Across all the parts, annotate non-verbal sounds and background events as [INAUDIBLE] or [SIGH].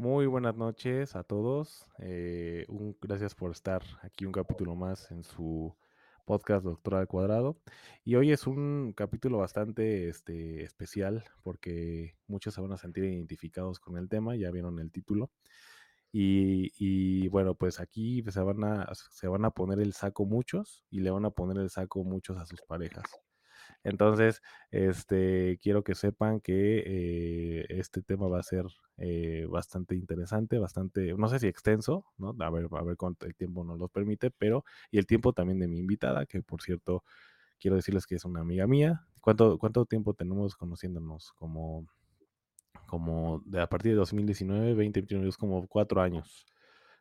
Muy buenas noches a todos. Eh, un, gracias por estar aquí un capítulo más en su podcast Doctora al Cuadrado. Y hoy es un capítulo bastante este, especial porque muchos se van a sentir identificados con el tema, ya vieron el título. Y, y, bueno, pues aquí se van, a, se van a poner el saco muchos y le van a poner el saco muchos a sus parejas. Entonces, este, quiero que sepan que eh, este tema va a ser eh, bastante interesante, bastante, no sé si extenso, ¿no? A ver, a ver cuánto el tiempo nos lo permite, pero, y el tiempo también de mi invitada, que por cierto, quiero decirles que es una amiga mía. ¿Cuánto, cuánto tiempo tenemos conociéndonos? Como, como de a partir de 2019, 2021, es como cuatro años,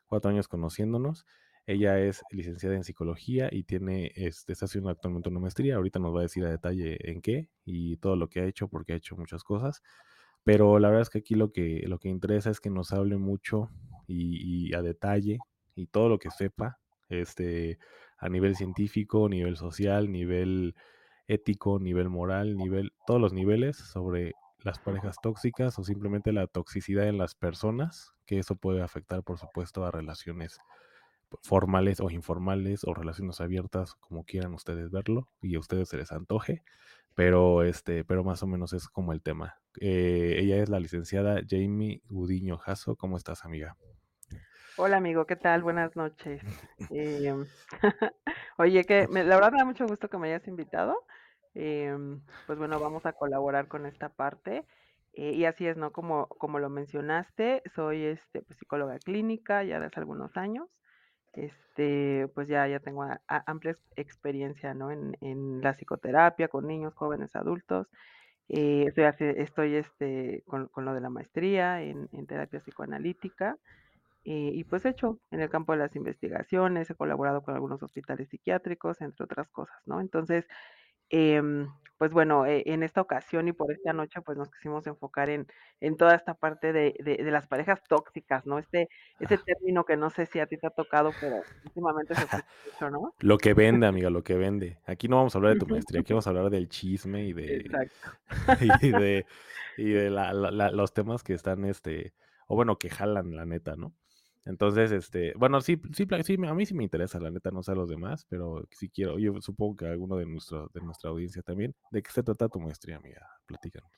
cuatro años conociéndonos. Ella es licenciada en psicología y tiene, este, está haciendo actualmente una maestría. Ahorita nos va a decir a detalle en qué y todo lo que ha hecho, porque ha hecho muchas cosas. Pero la verdad es que aquí lo que, lo que interesa es que nos hable mucho y, a detalle y todo lo que sepa, este, a nivel científico, nivel social, nivel ético, nivel moral, nivel, todos los niveles sobre las parejas tóxicas o simplemente la toxicidad en las personas, que eso puede afectar, por supuesto, a relaciones formales o informales o relaciones abiertas, como quieran ustedes verlo y a ustedes se les antoje, pero este, pero más o menos es como el tema. Eh, ella es la licenciada Jamie Gudiño Jasso. ¿Cómo estás, amiga? Hola, amigo, ¿qué tal? Buenas noches. [LAUGHS] Em, [LAUGHS] oye, que la verdad me da mucho gusto que me hayas invitado. Em, pues bueno, vamos a colaborar con esta parte. Eh, y así es, ¿no? Como, como lo mencionaste, soy este, pues, psicóloga clínica ya desde algunos años este, pues ya, ya tengo amplia experiencia, ¿no? En, en, la psicoterapia con niños, jóvenes, adultos. Eh, estoy, estoy este, con, con, lo de la maestría en, en terapia psicoanalítica. Eh, y pues he hecho en el campo de las investigaciones, he colaborado con algunos hospitales psiquiátricos, entre otras cosas, ¿no? Entonces, Em, pues bueno, eh, en esta ocasión y por esta noche, pues nos quisimos enfocar en, en toda esta parte de, de, las parejas tóxicas, ¿no? Este, ese término que no sé si a ti te ha tocado, pero últimamente se escucha [LAUGHS] mucho, ¿no? Lo que vende, amiga, lo que vende. Aquí no vamos a hablar de tu maestría, aquí vamos a hablar del chisme y de, [LAUGHS] y de, y de la, los temas que están, este, o bueno, que jalan la neta, ¿no? Entonces, este, bueno, sí, sí, sí, a mí sí me interesa, la neta, no sé a los demás, pero sí quiero, yo supongo que alguno de, nuestro, de nuestra audiencia también. ¿De qué se trata tu maestría, amiga? Platícanos.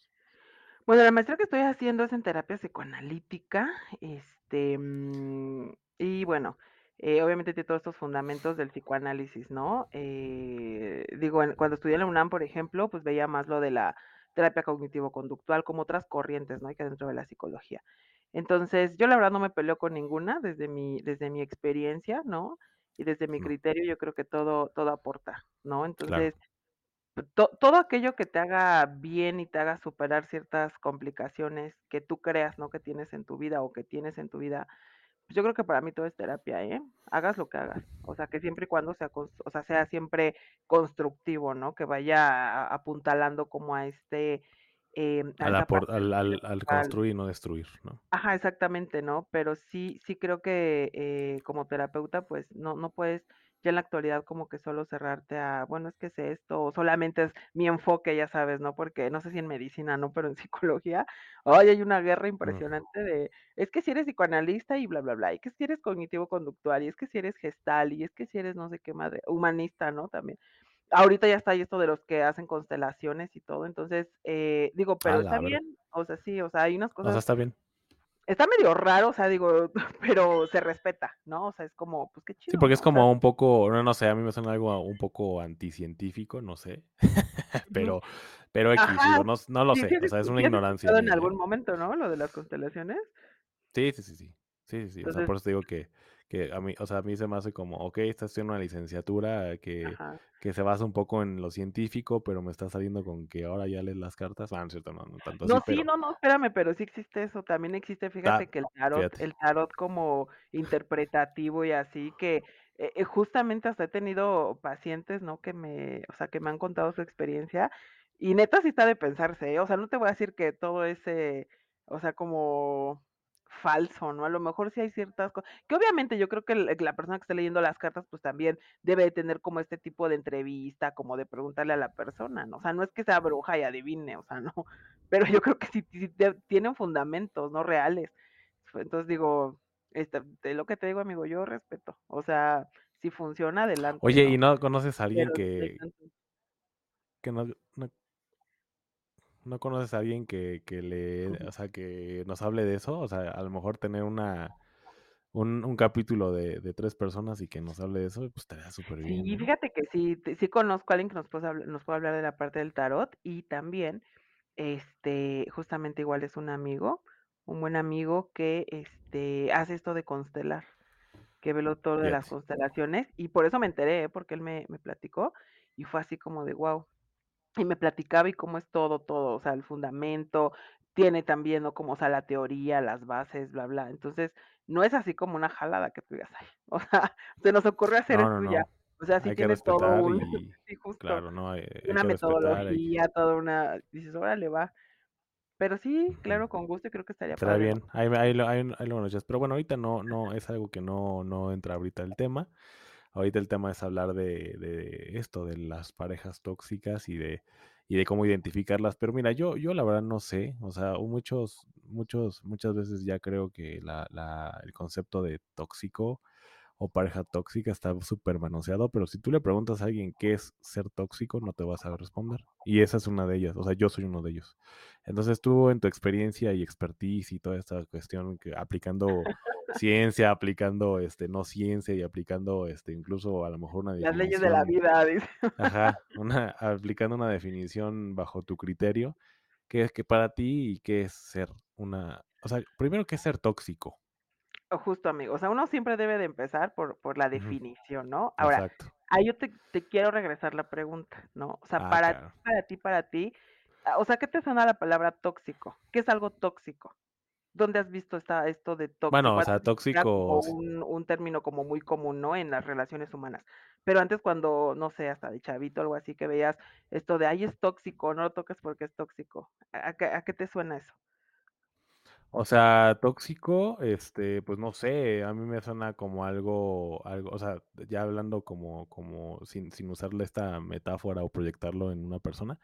Bueno, la maestría que estoy haciendo es en terapia psicoanalítica, este, mm, y bueno, eh, obviamente tiene todos estos fundamentos del psicoanálisis, ¿no? Eh, digo, cuando estudié en la UNAM, por ejemplo, pues veía más lo de la terapia cognitivo-conductual como otras corrientes, ¿no? Que dentro de la psicología. Entonces, yo la verdad no me peleo con ninguna desde mi, desde mi experiencia, ¿no? Y desde mi criterio, yo creo que todo, todo aporta, ¿no? Entonces, pues, todo aquello que te haga bien y te haga superar ciertas complicaciones que tú creas, ¿no? Que tienes en tu vida o que tienes en tu vida, pues yo creo que para mí todo es terapia, ¿eh? Hagas lo que hagas. O sea, que siempre y cuando sea, o sea, sea siempre constructivo, ¿no? Que vaya apuntalando como a este Em, al, construir y no destruir, ¿no? Ajá, exactamente, ¿no? Pero sí, sí creo que eh, como terapeuta, pues no, no puedes ya en la actualidad como que solo cerrarte a, bueno, es que es esto, o solamente es mi enfoque, ya sabes, ¿no? Porque no sé si en medicina, ¿no? Pero en [LAUGHS] psicología, hoy hay una guerra impresionante de, es que si eres psicoanalista y bla, bla, bla, y que si eres cognitivo-conductual, y es que si eres gestal, y es que si eres no sé qué madre, humanista, ¿no? También ahorita ya está esto de los que hacen constelaciones y todo, entonces, eh, digo, pero está bien, o sea, sí, o sea, hay unas cosas. O sea, está bien. Está medio raro, o sea, digo, [LAUGHS] pero se respeta, ¿no? O sea, es como, pues qué chido. Sí, porque es como un poco, no, no sé, a mí me suena algo un poco anticientífico, no sé, [LAUGHS] pero, pero X, no, no, lo sé, o sea, es una ignorancia. en algún momento, ¿no? Lo de las constelaciones. Sí, sí, sí, sí, sí, sí, o sea, por eso digo que, Que a mí, o sea, a mí se me hace como, ok, estás en una licenciatura que, que se basa un poco en lo científico, pero me está saliendo con que ahora ya lees las cartas. Ah, no cierto, no, no tanto así, No, sí, pero no, no, espérame, pero sí existe eso, también existe, fíjate que el tarot fíjate. el tarot como interpretativo y así que, eh eh, justamente hasta he tenido pacientes, ¿no? Que me o sea, que me han contado su experiencia y neta sí está de pensarse, ¿eh? O sea, no te voy a decir que todo es, eh, o sea, como falso, ¿no? A lo mejor sí hay ciertas cosas que obviamente yo creo que la persona que esté leyendo las cartas, pues también debe de tener como este tipo de entrevista, como de preguntarle a la persona, ¿no? O sea, no es que sea bruja y adivine, o sea, no, [LAUGHS] pero yo creo que sí tienen fundamentos, ¿no? Reales. Entonces digo, este, de lo que te digo, amigo, yo respeto. O sea, si funciona, adelante, Oye, ¿y ¿no? no conoces a alguien Pero que, que no, no, no conoces a alguien que, que le, o sea, que nos hable de eso? O sea, a lo mejor tener una, un, un capítulo de, de tres personas y que nos hable de eso, pues estaría súper bien, ¿no? fíjate que sí, sí conozco a alguien que nos puede nos puede hablar de la parte del tarot y también, este, justamente igual es un amigo, un buen amigo que, este, hace esto de constelar, que ve lo todo de las constelaciones y por eso me enteré, ¿eh? Porque él me me platicó y fue así como de guau. Y me platicaba y cómo es todo, todo, o sea, el fundamento, tiene también, ¿no? Como, o sea, la teoría, las bases, bla, bla. Entonces, no es así como una jalada que tú digas: "Ay", [LAUGHS] o sea, se nos ocurre hacer No, no, esto y ya. no. O sea, sí Hay que tiene todo un y, [LAUGHS] sí, justo, claro, no, hay, hay una que que... metodología, toda una dices: "Órale, va". Pero sí, claro, con gusto, y creo que estaría ¿no? bien, ahí, ahí, lo- ahí, ahí lo. Pero bueno, ahorita no, no, es algo que no, no entra ahorita el tema. Ahorita el tema es hablar de, de esto, de las parejas tóxicas y de, y de cómo identificarlas. Pero mira, yo, yo la verdad no sé. O sea, muchos, muchos, muchas veces ya creo que la, la, el concepto de tóxico o pareja tóxica está súper manoseado, pero si tú le preguntas a alguien qué es ser tóxico, no te va a responder. Y esa es una de ellas, o sea, yo soy uno de ellos. Entonces tú en tu experiencia y expertise y toda esta cuestión que aplicando ciencia, aplicando este no ciencia y aplicando este incluso a lo mejor una Las leyes de la definición, vida, dice. ajá, una aplicando una definición bajo tu criterio, ¿qué es que para ti y qué es ser una, o sea, primero qué es ser tóxico? Justo, amigo, o sea, uno siempre debe de empezar por por la definición, ¿no? Ahora, exacto. ahí yo te te quiero regresar la pregunta, ¿no? O sea, Ah, para ti, para ti, para ti, ah, o sea, ¿qué te suena la palabra tóxico? ¿Qué es algo tóxico? ¿Dónde has visto esta esto de Bueno, tóxico? o sea, tóxicos un un término como muy común, ¿no? En las relaciones humanas. Pero antes cuando, no sé, hasta de chavito, algo así, que veías esto de: "Ay, es tóxico, no lo toques porque es tóxico". ¿A a qué a qué te suena eso? O sea, tóxico, este, pues no sé, a mí me suena como algo, algo, o sea, ya hablando como, como sin, sin usarle esta metáfora o proyectarlo en una persona,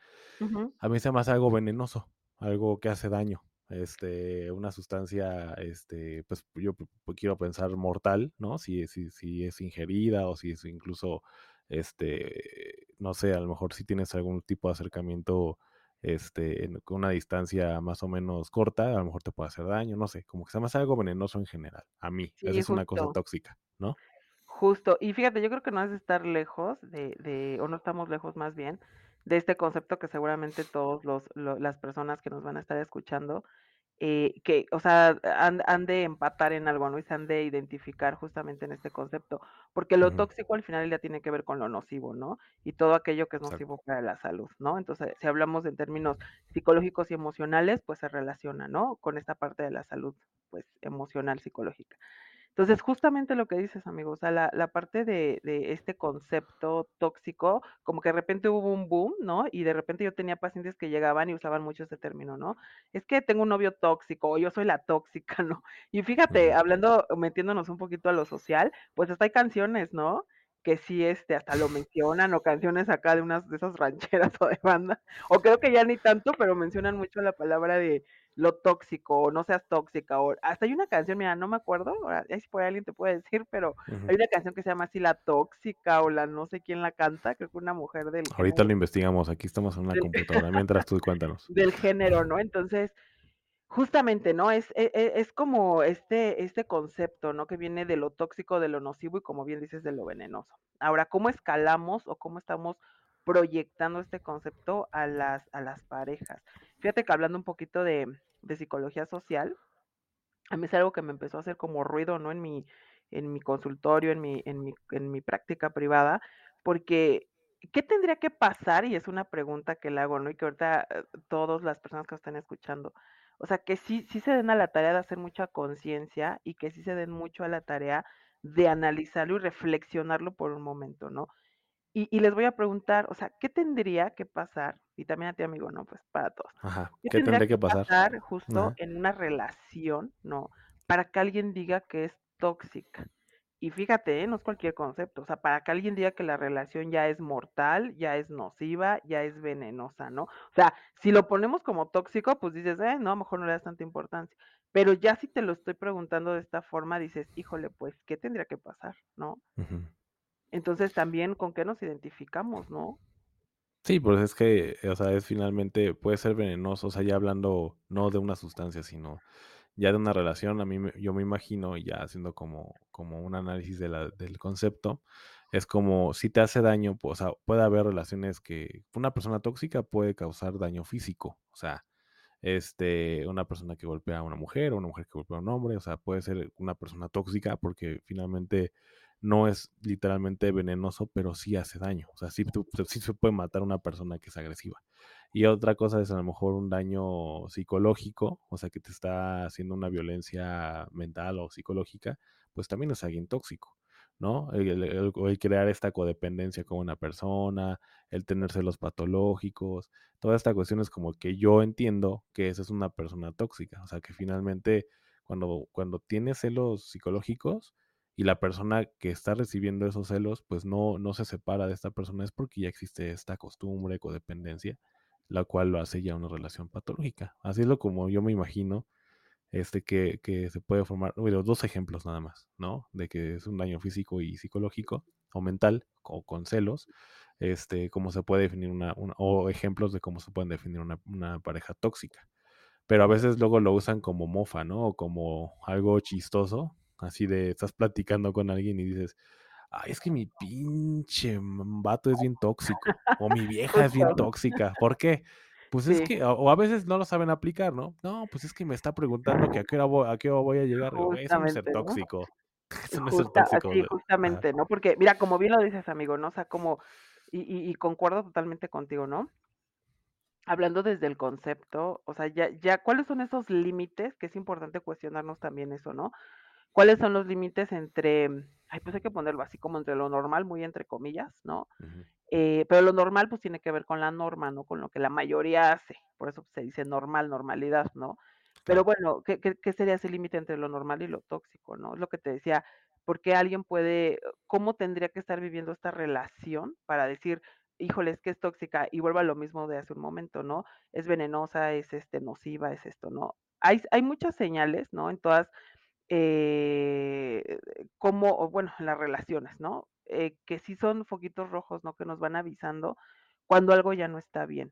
a mí se me hace algo venenoso, algo que hace daño, este, una sustancia, este, pues yo quiero pensar mortal, ¿no? Si, si, si es ingerida o si es incluso, este, no sé, a lo mejor si tienes algún tipo de acercamiento este, en- con una distancia más o menos corta, a lo mejor te puede hacer daño, no sé, como que se me hace algo venenoso en general, a mí, esa es una cosa tóxica, ¿no? Justo. Y fíjate, yo creo que no es de estar lejos de de o no estamos lejos más bien, de este concepto que seguramente todos los lo las personas que nos van a estar escuchando, eh, que, o sea, han han de empatar en algo, ¿no? Y se han de identificar justamente en este concepto, porque lo tóxico al final ya tiene que ver con lo nocivo, ¿no? Y todo aquello que es exacto. nocivo para la salud, ¿no? Entonces, si hablamos en términos psicológicos y emocionales, pues se relaciona, ¿no? Con esta parte de la salud, pues, emocional, psicológica. Entonces, justamente lo que dices, amigo, o sea, la la parte de de este concepto tóxico, como que de repente hubo un boom, ¿no? Y de repente yo tenía pacientes que llegaban y usaban mucho ese término, ¿no? Es que tengo un novio tóxico, o yo soy la tóxica, [LAUGHS] ¿no? Y fíjate, hablando, metiéndonos un poquito a lo social, pues hasta hay canciones, ¿no? Que sí, este, hasta lo [LAUGHS] mencionan, o canciones acá de unas de esas rancheras [LAUGHS] o de banda, o creo que ya ni tanto, pero mencionan mucho la palabra de lo tóxico, o no seas tóxica, o hasta hay una canción, mira, no me acuerdo, ahora, ahí si por ahí alguien te puede [LAUGHS] decir, pero hay una canción que se llama así La Tóxica, o la no sé quién la canta, creo que una mujer del Ahorita género lo investigamos, aquí estamos en una del [LAUGHS] computadora, mientras tú cuéntanos. del género, ¿no? Entonces, justamente, ¿no? Es e e es como este este concepto, ¿no? Que viene de lo tóxico, de lo nocivo y, como bien dices, de lo venenoso. Ahora, ¿cómo escalamos o cómo estamos proyectando este concepto a las a las parejas? Fíjate que hablando un poquito de de psicología social, a mí es algo que me empezó a hacer como ruido, ¿no? En mi en mi consultorio, en mi, en mi, en mi práctica privada, porque ¿qué tendría que pasar? Y es una pregunta que le hago, ¿no? Y que ahorita eh, todas las personas que están escuchando, o sea, que sí, sí se den a la tarea de hacer mucha conciencia y que sí se den mucho a la tarea de analizarlo y reflexionarlo por un momento, ¿no? Y, y les voy a preguntar, o sea, ¿qué tendría que pasar? Y también a ti, amigo, ¿no? Pues para todos. Ajá. ¿Qué ¿Qué tendría que pasar? pasar justo Ajá. en una relación, ¿no? Para que alguien diga que es tóxica. Y fíjate, ¿eh? no es cualquier concepto, o sea, para que alguien diga que la relación ya es mortal, ya es nociva, ya es venenosa, ¿no? O sea, si lo ponemos como tóxico, pues dices, eh, no, a lo mejor no le das tanta importancia. Pero ya si te lo estoy preguntando de esta forma, dices, híjole, pues, ¿qué tendría que pasar, no? Ujú. Entonces también, ¿con qué nos identificamos, no? Sí, pues es que, o sea, es finalmente, puede ser venenoso, o sea, ya hablando no de una sustancia, sino ya de una relación, a mí yo me imagino, ya haciendo como, como un análisis de del concepto, es como si te hace daño, pues, o sea, puede haber relaciones que una persona tóxica puede causar daño físico, o sea, este, una persona que golpea a una mujer o una mujer que golpea a un hombre, o sea, puede ser una persona tóxica porque finalmente no es literalmente venenoso, pero sí hace daño, o sea, sí, se puede matar a una persona que es agresiva. Y otra cosa es a lo mejor un daño psicológico, o sea, que te está haciendo una violencia mental o psicológica, pues también es alguien tóxico, ¿no? El, el- el- el crear esta codependencia con una persona, el tener celos patológicos, toda esta cuestión es como que yo entiendo que esa es una persona tóxica, o sea, que finalmente cuando, cuando tiene celos psicológicos y la persona que está recibiendo esos celos, pues no, no se separa de esta persona, es porque ya existe esta costumbre, codependencia la cual lo hace ya una relación patológica. Así es lo como yo me imagino este que, que se puede formar, bueno, dos ejemplos nada más, ¿no? De que es un daño físico y psicológico o mental o con celos, este, cómo se puede definir una, una- o ejemplos de cómo se pueden definir una, una pareja tóxica. Pero a veces luego lo usan como mofa, ¿no? O como algo chistoso, así de estás platicando con alguien y dices, ay, es que mi pinche vato es bien tóxico, o mi [LAUGHS] vieja es bien tóxica. ¿Por qué? Pues es sí, que, o, a veces no lo saben aplicar, ¿no? No, pues es que me está preguntando que a qué hora voy, a qué hora voy a llegar. Eso no es ser justamente, ¿no? tóxico. [LAUGHS] Eso no es ser Justa, tóxico. Ajá. justamente, ¿no? Porque, mira, como bien lo dices, amigo, ¿no? O sea, como, y, y, y concuerdo totalmente contigo, ¿no? Hablando desde el concepto, o sea, ya, ya, ¿cuáles son esos límites? Que es importante cuestionarnos también eso, ¿no? ¿Cuáles son los límites entre, ay, pues hay que ponerlo así como entre lo normal, muy entre comillas, ¿no? Eh, pero lo normal pues tiene que ver con la norma, ¿no? Con lo que la mayoría hace. Por eso se dice normal, normalidad, ¿no? Pero bueno, ¿qué, qué, qué sería ese límite entre lo normal y lo tóxico, ¿no? Es lo que te decía, ¿por qué alguien puede, cómo tendría que estar viviendo esta relación para decir, híjole, es que es tóxica y vuelva a lo mismo de hace un momento, ¿no? Es venenosa, es este nociva, es esto, ¿no? Hay, hay muchas señales, ¿no? En todas eh, como, o bueno, las relaciones, ¿no? Eh, que sí son foquitos rojos, ¿no? Que nos van avisando cuando algo ya no está bien.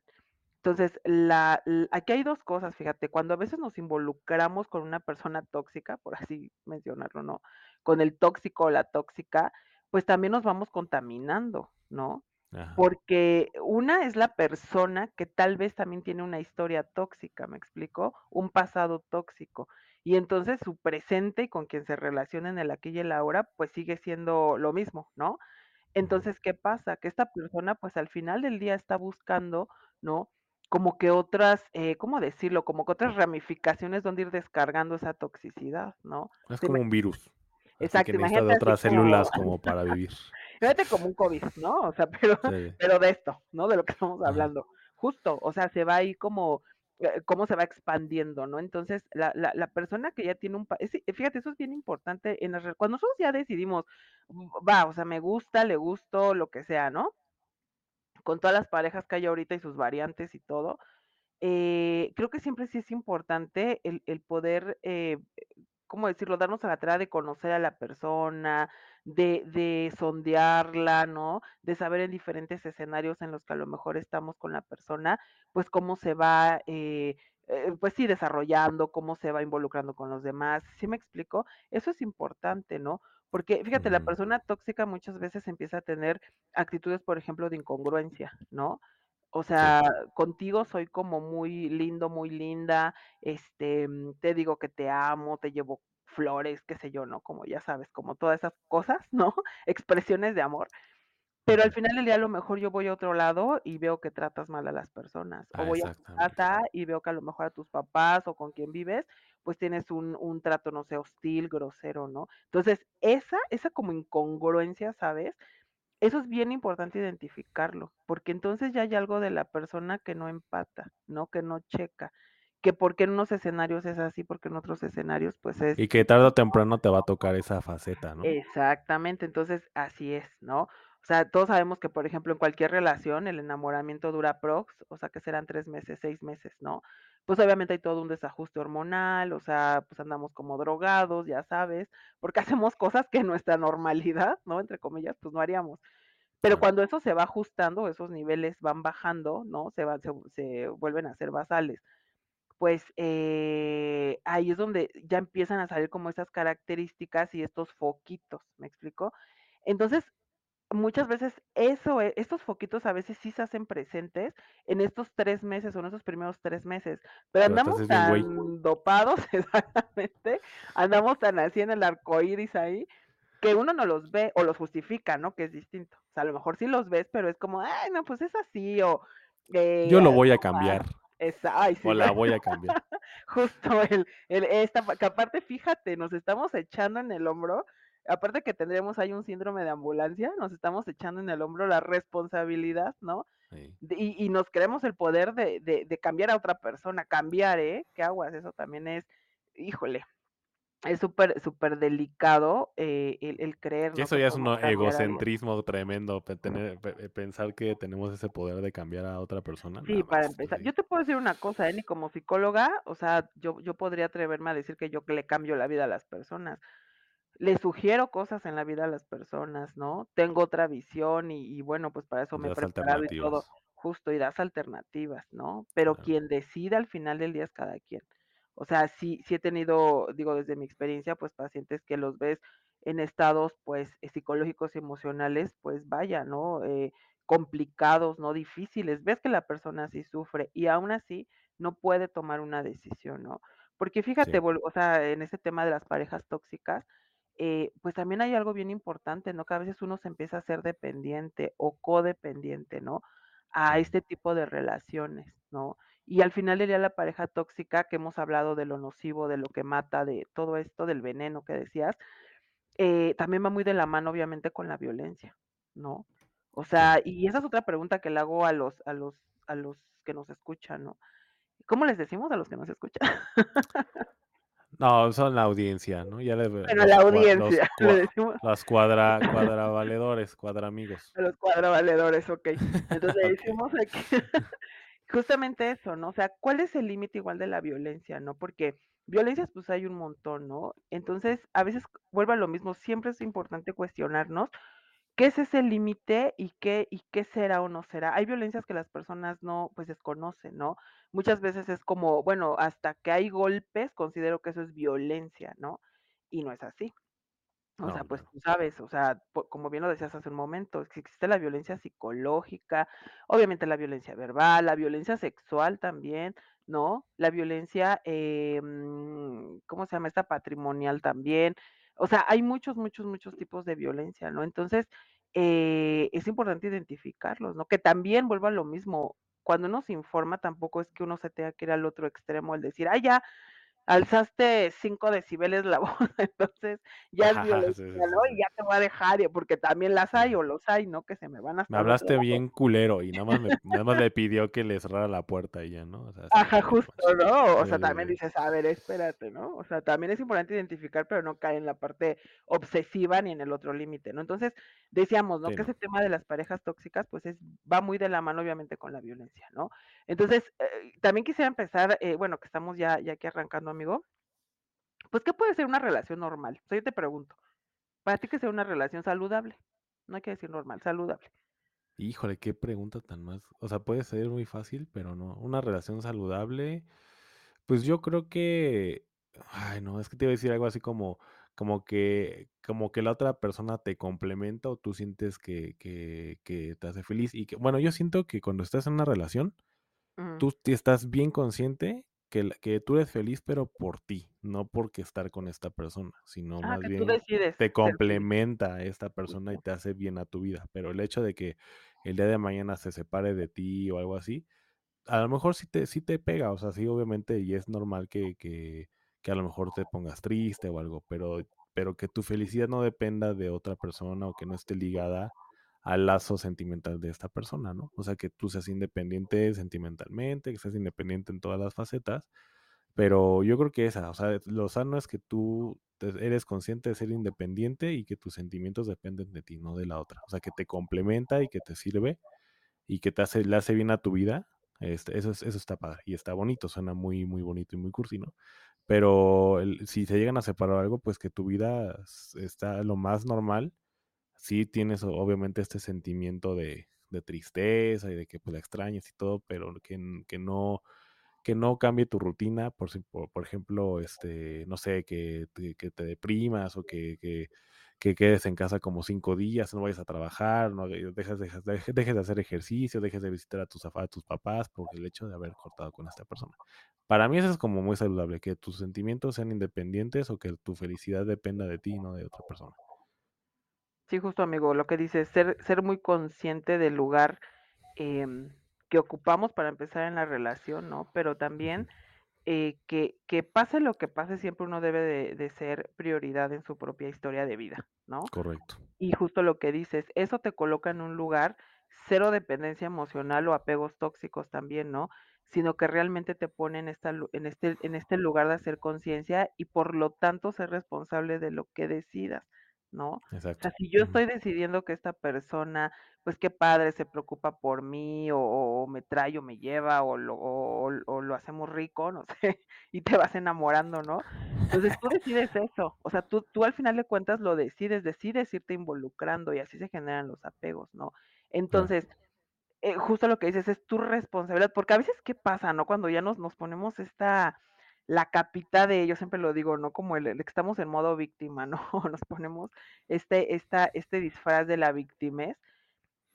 Entonces, la, aquí hay dos cosas, fíjate, cuando a veces nos involucramos con una persona tóxica, por así mencionarlo, ¿no? Con el tóxico o la tóxica, pues también nos vamos contaminando, ¿no? Ajá. Porque una es la persona que tal vez también tiene una historia tóxica, ¿me explico? Un pasado tóxico. Y entonces su presente y con quien se relaciona en el aquí y el ahora, pues sigue siendo lo mismo, ¿no? Entonces, ¿qué pasa? Que esta persona, pues al final del día está buscando, ¿no? Como que otras, eh, ¿cómo decirlo? Como que otras ramificaciones donde ir descargando esa toxicidad, ¿no? Es como un virus. Que exacto, necesita de otras como, células como para vivir. [LAUGHS] Imagínate como un COVID, ¿no? O sea, pero, Sí. pero de esto, ¿no? De lo que estamos Ajá. hablando. Justo, o sea, se va ahí como, cómo se va expandiendo, ¿no? Entonces, la, la, la persona que ya tiene un... es- fíjate, eso es bien importante en las Cuando nosotros ya decidimos, "Mm, va, o sea, me gusta, le gusto, lo que sea, ¿no? Con todas las parejas que hay ahorita y sus variantes y todo, eh, creo que siempre sí es importante el, el poder eh, ¿cómo decirlo? Darnos a la tarea de conocer a la persona, de, de sondearla, ¿no? De saber en diferentes escenarios en los que a lo mejor estamos con la persona, pues cómo se va, eh, eh, pues sí, desarrollando, cómo se va involucrando con los demás. ¿Sí me explico? Eso es importante, ¿no? Porque fíjate, la persona tóxica muchas veces empieza a tener actitudes, por ejemplo, de incongruencia, ¿no? O Sí. sea, contigo soy como muy lindo, muy linda, este, mm, te digo que te amo, te llevo flores, qué sé yo, ¿no? Como ya sabes, como todas esas cosas, [LAUGHS] ¿no? Expresiones de amor. Pero al final del día a lo mejor yo voy a otro lado y veo que tratas mal a las personas. O Ah, voy a tu casa y veo que a lo mejor a tus papás o con quien vives, pues tienes un, un trato, no sé, hostil, grosero, ¿no? Entonces, esa, esa como incongruencia, ¿sabes? Eso es bien importante identificarlo, porque entonces ya hay algo de la persona que no empata, ¿no? Que no checa, que porque en unos escenarios es así, porque en otros escenarios pues es Y que tarde o temprano te va a tocar esa faceta, ¿no? Exactamente, entonces así es, ¿no? O sea, todos sabemos que, por ejemplo, en cualquier relación el enamoramiento dura prox, o sea, que serán tres meses, seis meses, ¿no? Pues obviamente hay todo un desajuste hormonal, o sea, pues andamos como drogados, ya sabes, porque [LAUGHS] hacemos cosas que en nuestra normalidad, ¿no? Entre comillas, pues no haríamos. Pero cuando eso se va ajustando, esos niveles van bajando, ¿no? Se van, se, se vuelven a ser basales pues eh, ahí es donde ya empiezan a salir como esas características y estos foquitos, ¿me explico? Entonces, muchas veces eso, e- estos foquitos a veces sí se hacen presentes en estos tres meses o en esos primeros tres meses, pero andamos tan dopados, [LAUGHS] exactamente, andamos tan así en el arco iris ahí, que uno no los ve o los justifica, ¿no? Que es distinto. O sea, a lo mejor sí los ves, pero es como, ay, no, pues es así, o eh, Yo lo voy a cambiar. Esa, ay, sí, O la voy a [LAUGHS] cambiar. Justo el, el esta, que aparte, fíjate, nos estamos echando en el hombro, aparte que tendremos ahí un síndrome de ambulancia, nos estamos echando en el hombro la responsabilidad, ¿no? Sí. De- y, y nos creemos el poder de, de, de cambiar a otra persona, cambiar, ¿eh? ¿Qué aguas? Eso también es, híjole, es súper, súper delicado eh, el, el creer, ¿no? eso ya es un alguien. egocentrismo tremendo, tener, eh, pensar que tenemos ese poder de cambiar a otra persona. Sí, para más, empezar, yo te puedo decir una cosa, ¿eh? Ni como psicóloga, o sea, yo, yo podría atreverme a decir que yo le cambio la vida a las personas. Le sugiero cosas en la vida a las personas, ¿no? Tengo otra visión y, y bueno, pues para eso me he preparado y todo, justo, y das alternativas, ¿no? Pero Claro. quien decide al final del día es cada quien. O sea, sí, sí he tenido, digo, desde mi experiencia, pues pacientes que los ves en estados, pues, eh, psicológicos y emocionales, pues vaya, ¿no? Eh, complicados, ¿no? Difíciles. Ves que la persona sí sufre y aún así no puede tomar una decisión, ¿no? Porque fíjate, Sí, o sea, en ese tema de las parejas tóxicas, eh, pues también hay algo bien importante, ¿no? Que a veces uno se empieza a ser dependiente o codependiente, ¿no? A este tipo de relaciones, ¿no? Y al final del día la pareja tóxica, que hemos hablado de lo nocivo, de lo que mata, de todo esto, del veneno que decías, eh, también va muy de la mano, obviamente, con la violencia, ¿no? O sea, y esa es otra pregunta que le hago a los, a los, a los que nos escuchan, ¿no? ¿Cómo les decimos a los que nos escuchan? No, son la audiencia, ¿no? Ya le, Bueno, los, la los, audiencia, [LAUGHS] le cua- decimos las cuadra, [LAUGHS] cuadravaledores, cuadramigos. a los cuadravaledores, ok. Entonces le [LAUGHS] decimos aquí justamente eso, ¿no? O sea, ¿cuál es el límite igual de la violencia, no? Porque violencias, pues hay un montón, ¿no? Entonces, a veces vuelve a lo mismo, siempre es importante cuestionarnos ¿Qué es ese límite y qué y qué será o no será? Hay violencias que las personas no, pues, desconocen, ¿no? Muchas veces es como, bueno, hasta que hay golpes, considero que eso es violencia, ¿no? Y no es así. O sea, pues tú sabes, o sea, po- como bien lo decías hace un momento, existe la violencia psicológica, obviamente la violencia verbal, la violencia sexual también, ¿no? La violencia, eh, mm, ¿cómo se llama esta? Patrimonial también. O sea, hay muchos, muchos, muchos tipos de violencia, ¿no? Entonces, eh, es importante identificarlos, ¿no? Que también vuelva a lo mismo. Cuando uno se informa, tampoco es que uno se tenga que ir al otro extremo, el decir, ah, ya, alzaste 5 decibeles la [LAUGHS] voz, entonces ya es violencia, sí, sí, ¿no? Y ya te voy a dejar, porque también las hay o los hay, ¿no? Que se me van Me el otro hablaste bien culero y nada más, me, nada más le pidió que le cerrara la puerta y ya, ¿no? O sea, Ajá, justo, ¿no? O sí, sea, también dices, a ver, espérate, ¿no? O sea, también es importante identificar, pero no caer en la parte obsesiva ni en el otro límite, ¿no? Entonces, decíamos, ¿no? Que no. ese tema de las parejas tóxicas, pues es, va muy de la mano, obviamente, con la violencia, ¿no? Entonces, eh, también quisiera empezar, eh, bueno, que estamos ya, ya aquí arrancando, amigo, pues, ¿qué puede ser una relación normal? O sea, yo te pregunto, para ti, ¿qué sea una relación saludable? No hay que decir normal, saludable. Híjole, qué pregunta tan más. O sea, puede ser muy fácil, pero no. Una relación saludable, pues yo creo que, ay, no, es que te iba a decir algo así como, como que, como que la otra persona te complementa o tú sientes que, que, que te hace feliz y que, bueno, yo siento que cuando estás en una relación, Ujú, tú te estás bien consciente que, que tú eres feliz, pero por ti, no porque estar con esta persona, sino Ah, más que tú bien decides te complementa a esta persona y te hace bien a tu vida. Pero el hecho de que el día de mañana se separe de ti o algo así, a lo mejor sí te, sí te pega, o sea, sí, obviamente, y es normal que, que, que a lo mejor te pongas triste o algo, pero, pero que tu felicidad no dependa de otra persona o que no esté ligada al lazo sentimental de esta persona, ¿no? O sea, que tú seas independiente sentimentalmente, que seas independiente en todas las facetas, pero yo creo que esa, o sea, lo sano es que tú eres consciente de ser independiente y que tus sentimientos dependen de ti, no de la otra. O sea, que te complementa y que te sirve y que te hace, le hace bien a tu vida. Este, eso, eso está padre y está bonito, suena muy, muy bonito y muy cursi, ¿no? Pero el, si se llegan a separar algo, pues que tu vida está lo más normal. Sí tienes obviamente este sentimiento de, de tristeza y de que pues, la extrañas y todo, pero que, que no que no cambie tu rutina, por, por, por ejemplo, este, no sé, que, que te deprimas o que, que, que, quedes en casa como cinco días, no vayas a trabajar, no dejes, dejes, dejes de hacer ejercicio, dejes de visitar a tus, a tus papás por el hecho de haber cortado con esta persona. Para mí eso es como muy saludable, que tus sentimientos sean independientes o que tu felicidad dependa de ti, no de otra persona. Sí, justo amigo, lo que dices, ser, ser muy consciente del lugar eh, que ocupamos para empezar en la relación, ¿no? Pero también eh, que, que, pase lo que pase, siempre uno debe de, de, ser prioridad en su propia historia de vida, ¿no? Correcto. Y justo lo que dices, eso te coloca en un lugar cero dependencia emocional o apegos tóxicos también, ¿no? Sino que realmente te pone en, esta, en, este, en este lugar de hacer conciencia y por lo tanto ser responsable de lo que decidas. ¿No? Exacto. O sea, si yo estoy decidiendo que esta persona, pues qué padre, se preocupa por mí, o, o me trae o me lleva, o lo, o, o, lo hacemos rico, no [LAUGHS] sé, y te vas enamorando, ¿no? Entonces tú [LAUGHS] decides eso, o sea, tú, tú al final de cuentas lo decides, decides irte involucrando y así se generan los apegos, ¿no? Entonces, eh, justo lo que dices es tu responsabilidad, porque a veces, ¿qué pasa, no? Cuando ya nos, nos ponemos esta la capita de, yo siempre lo digo, ¿no? Como el, el, que estamos en modo víctima, ¿no? [LAUGHS] Nos ponemos este, esta, este disfraz de la victimez,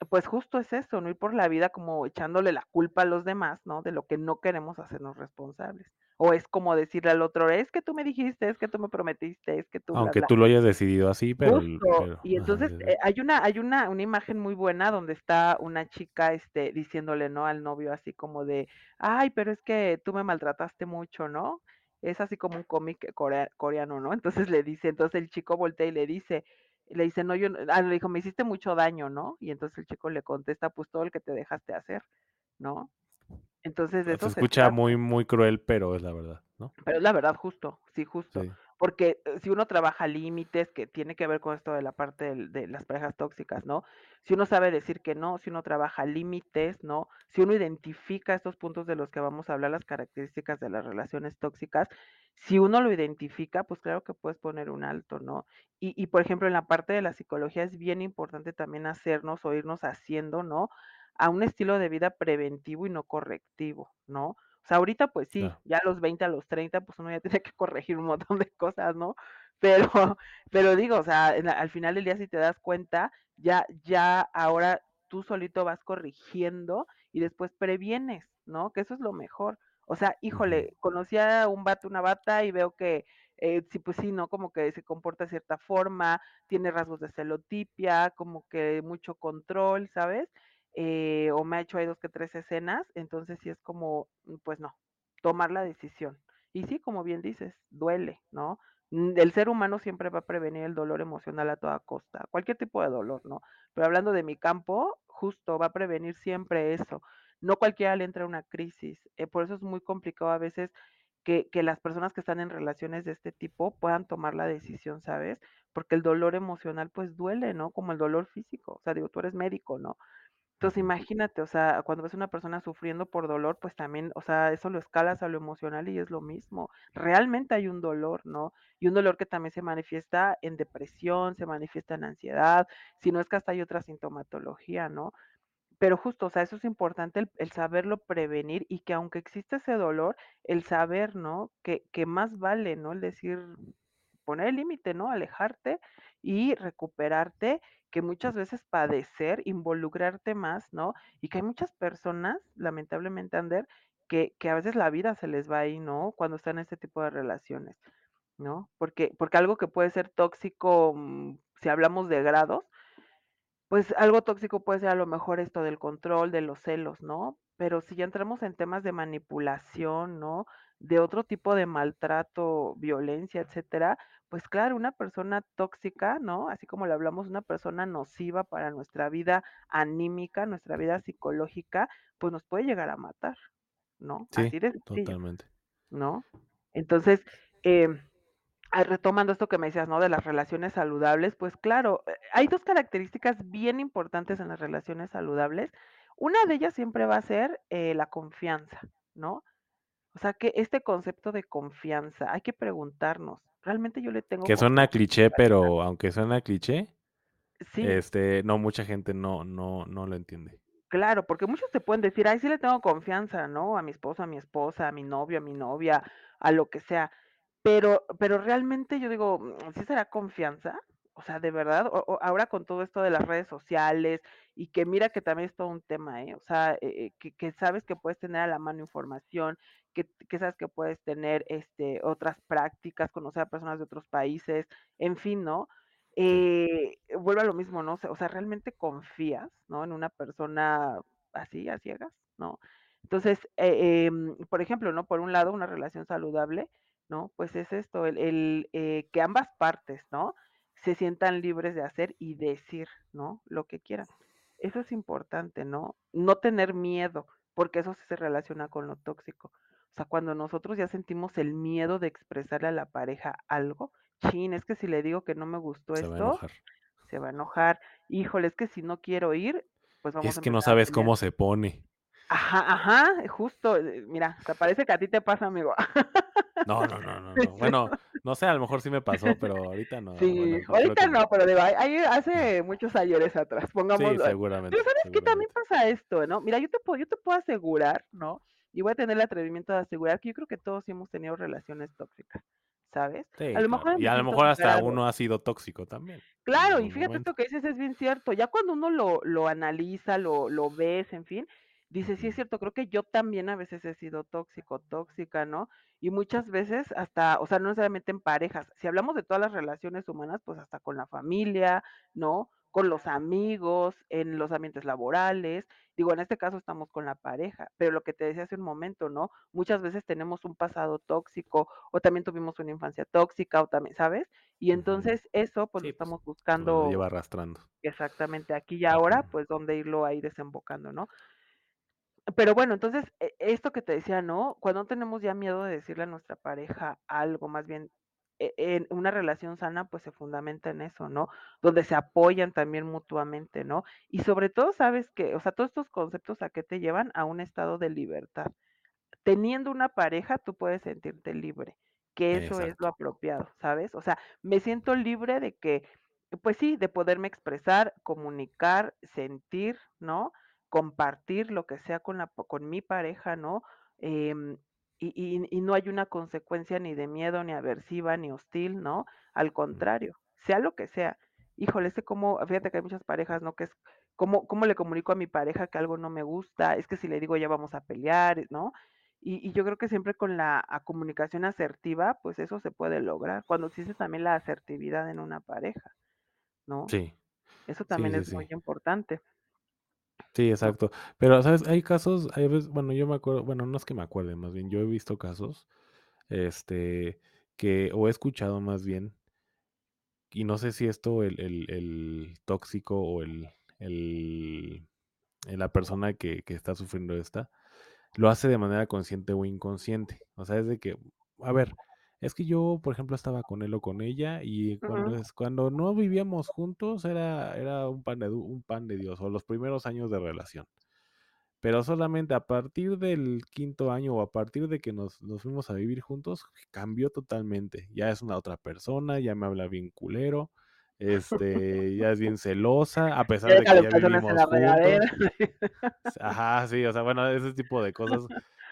pues justo es eso, no ir por la vida como echándole la culpa a los demás, ¿no? De lo que no queremos hacernos responsables. O es como decirle al otro, es que tú me dijiste, es que tú me prometiste, es que tú... Aunque bla, bla. tú lo hayas decidido así, pero... Y entonces ajá, eh, hay una, hay una, una imagen muy buena donde está una chica este, diciéndole, ¿no? Al novio así como de, ay, pero es que tú me maltrataste mucho, ¿no? Es así como un cómic corea, coreano, ¿no? [LAUGHS] Entonces le dice, entonces el chico voltea y le dice, le dice, no, yo, ah, le dijo, me hiciste mucho daño, ¿no? Y entonces el chico le contesta, pues todo el que te dejaste hacer, ¿no? Entonces de eso se escucha muy, muy cruel, pero es la verdad, ¿no? Pero es la verdad, justo, sí, justo. Sí. Porque eh, si uno trabaja límites, que tiene que ver con esto de la parte del- de, las parejas tóxicas, ¿no? Si uno sabe decir que no, si uno trabaja límites, ¿no? Si uno identifica estos puntos de los que vamos a hablar, las características de las relaciones tóxicas, si uno lo identifica, pues claro que puedes poner un alto, ¿no? Y, y por ejemplo, en la parte de la psicología es bien importante también hacernos o irnos haciendo, ¿no? A un estilo de vida preventivo y no correctivo, ¿no? O sea, ahorita pues sí, Claro. ya a los 20, a los 30, pues uno ya [LAUGHS] tiene que corregir un montón de cosas, ¿no? Pero, [LAUGHS] pero digo, o sea, la- al final del día si te das cuenta, ya, ya ahora tú solito vas corrigiendo y después previenes, ¿no? Que eso es lo mejor. O sea, híjole, conocí a un vato, una bata y veo que, eh, sí, pues sí, ¿no? Como que se comporta de cierta forma, tiene rasgos de celotipia, como que mucho control, ¿sabes? Eh, o me ha hecho ahí dos que tres escenas, entonces sí es como, mm, pues no, tomar la decisión. Y sí, como bien dices, duele, ¿no? Mm, El ser humano siempre va a prevenir el dolor emocional a toda costa, cualquier tipo de dolor, ¿no? Pero hablando de mi campo, justo va a prevenir siempre eso. No cualquiera le entra una crisis. eh, por eso es muy complicado a veces que, que las personas que están en relaciones de este tipo puedan tomar la decisión, ¿sabes? Porque el dolor emocional pues duele, ¿no? Como el dolor físico. O sea, digo, tú eres médico, ¿no? Entonces, Ujú. imagínate, o sea, cuando ves a una persona sufriendo por dolor, pues también, o sea, eso lo escalas a lo emocional y es lo mismo. Realmente hay un dolor, ¿no? Y un dolor que también se manifiesta en depresión, se manifiesta en ansiedad, si no es que hasta hay otra sintomatología, ¿no? Pero justo, o sea, eso es importante el, el saberlo prevenir y que aunque existe ese dolor, el saber, ¿no? Que, que más vale, ¿no? El decir, poner el límite, ¿no? Alejarte y recuperarte, que muchas veces padecer, involucrarte más, ¿no? Y que hay muchas personas, lamentablemente, Ander, que, que a veces la vida se les va ahí, ¿no? Cuando están en este tipo de relaciones, ¿no? Porque, porque algo que puede ser tóxico, mm, si hablamos de grados, pues algo tóxico puede ser a lo mejor esto del control, de los celos, ¿no? Pero si ya entramos en temas de manipulación, ¿no? De otro tipo de maltrato, violencia, etcétera, pues claro, una persona tóxica, ¿no? Así como le hablamos, una persona nociva para nuestra vida anímica, nuestra vida psicológica, pues nos puede llegar a matar, ¿no? Sí, Así de sencillo, totalmente. ¿no? Entonces, ah, retomando esto que me decías, ¿no? De las relaciones saludables, pues claro, eh, hay dos características bien importantes en las relaciones saludables. Una de ellas siempre va a ser eh, la confianza, ¿no? O sea, que este concepto de confianza, hay que preguntarnos, ¿realmente yo le tengo Que suena cliché, pero aunque suena cliché, Sí, este, no mucha gente no, no, no lo entiende. claro, porque muchos te pueden decir, ay, sí le tengo confianza, ¿no? A mi esposo, a mi esposa, a mi novio, a mi novia, a lo que sea. Pero pero realmente yo digo, mm, ¿sí será confianza? O sea, ¿de verdad? O o ahora con todo esto de las redes sociales y que mira que también es todo un tema, ¿eh? O sea, eh eh, que que sabes que puedes tener a la mano información, que que sabes que puedes tener, este, otras prácticas, conocer a personas de otros países, en fin, ¿no? Eh, vuelve a lo mismo, ¿no? O sea o sea, ¿realmente confías, no, en una persona así, a ciegas? ¿No? Entonces, eh, em, por ejemplo, ¿no? Por un lado, una relación saludable ¿no? Pues es esto, el, el, eh, que ambas partes, ¿no? Se sientan libres de hacer y decir, ¿no? Lo que quieran. Eso es importante, ¿no? No tener miedo, porque eso sí se relaciona con lo tóxico. O sea, cuando nosotros ya sentimos el miedo de expresarle a la pareja algo, chin, es que si le digo que no me gustó se va esto, enojar. se va a enojar. Híjole, es que si no quiero ir, pues vamos Es a que no sabes cómo se pone. Ajá, ajá, justo, eh, mira, te parece que a ti te pasa, amigo. No, no, no, no, no. [LAUGHS] Bueno, no sé, a lo mejor sí me pasó, pero ahorita no. Sí, Bueno, no creo ahorita que no. pero digo, ahí hace muchos ayeres atrás, Sí, pongámoslo. Pero, seguramente, ¿sabes qué? También pasa esto, ¿no? Mira, yo te puedo yo te puedo asegurar, ¿no? Y voy a tener el atrevimiento de asegurar que yo creo que todos sí hemos tenido relaciones tóxicas, ¿sabes? A Sí, lo claro. mejor Y a lo mejor hasta uno ha sido tóxico también, Claro, y fíjate momento. esto que dices es bien cierto. Ya cuando uno lo, lo analiza, lo, lo ves, en fin, dices, sí es cierto, creo que yo también a veces he sido tóxico, tóxica, ¿no? Y muchas veces hasta, o sea, no necesariamente en parejas. Si hablamos de todas las relaciones humanas, pues hasta con la familia, ¿no? Con los amigos, en los ambientes laborales. Digo, en este caso estamos con la pareja, pero lo que te decía hace un momento, ¿no? Muchas veces tenemos un pasado tóxico o también tuvimos una infancia tóxica o también, ¿sabes? Y entonces eso, pues lo Sí, pues estamos se lo lleva buscando arrastrando. exactamente aquí y ahora, pues dónde irlo ahí desembocando, ¿no? Pero bueno, entonces, e esto que te decía, ¿no? Cuando tenemos ya miedo de decirle a nuestra pareja algo, más bien, e en una relación sana, pues se fundamenta en eso, ¿no? Donde se apoyan también mutuamente, ¿no? Y sobre todo, ¿sabes qué? O sea, todos estos conceptos, ¿a qué te llevan? A un estado de libertad teniendo una pareja, tú puedes sentirte libre, que eso es lo apropiado, ¿sabes? O sea, me siento libre de que, pues sí, de poderme expresar, comunicar, sentir, ¿no? Compartir lo que sea con la con mi pareja, ¿no? Em, y y y no hay una consecuencia ni de miedo, ni aversiva, ni hostil, ¿no? Al contrario, sea lo que sea. Híjole, que como fíjate que hay muchas parejas, ¿no? Que es, ¿cómo cómo le comunico a mi pareja que algo no me gusta? Es que si le digo ya vamos a pelear, ¿no? Y y yo creo que siempre con la a comunicación asertiva, pues eso se puede lograr, cuando existe también la asertividad en una pareja, ¿no? Sí, Eso también sí, es muy importante, Sí, exacto. Pero, ¿sabes? Hay casos, hay veces, bueno, yo me acuerdo, bueno, no es que me acuerde, más bien, yo he visto casos, este, que, o he escuchado más bien, y no sé si esto, el, el, el tóxico o el, el, la persona que, que está sufriendo esta, lo hace de manera consciente o inconsciente. O sea, es de que, a ver, es que yo, por ejemplo, estaba con él o con ella y cuando no vivíamos juntos era era un pan de un pan de Dios, o los primeros años de relación. Pero solamente a partir del quinto año o a partir de que nos nos fuimos a vivir juntos, cambió totalmente. Ya es una otra persona, ya me habla bien culero, [LAUGHS] este, ya es bien celosa, a ya pesar de que ya en vivimos la juntos. [LAUGHS] Ajá, sí, o sea, bueno, ese tipo de cosas,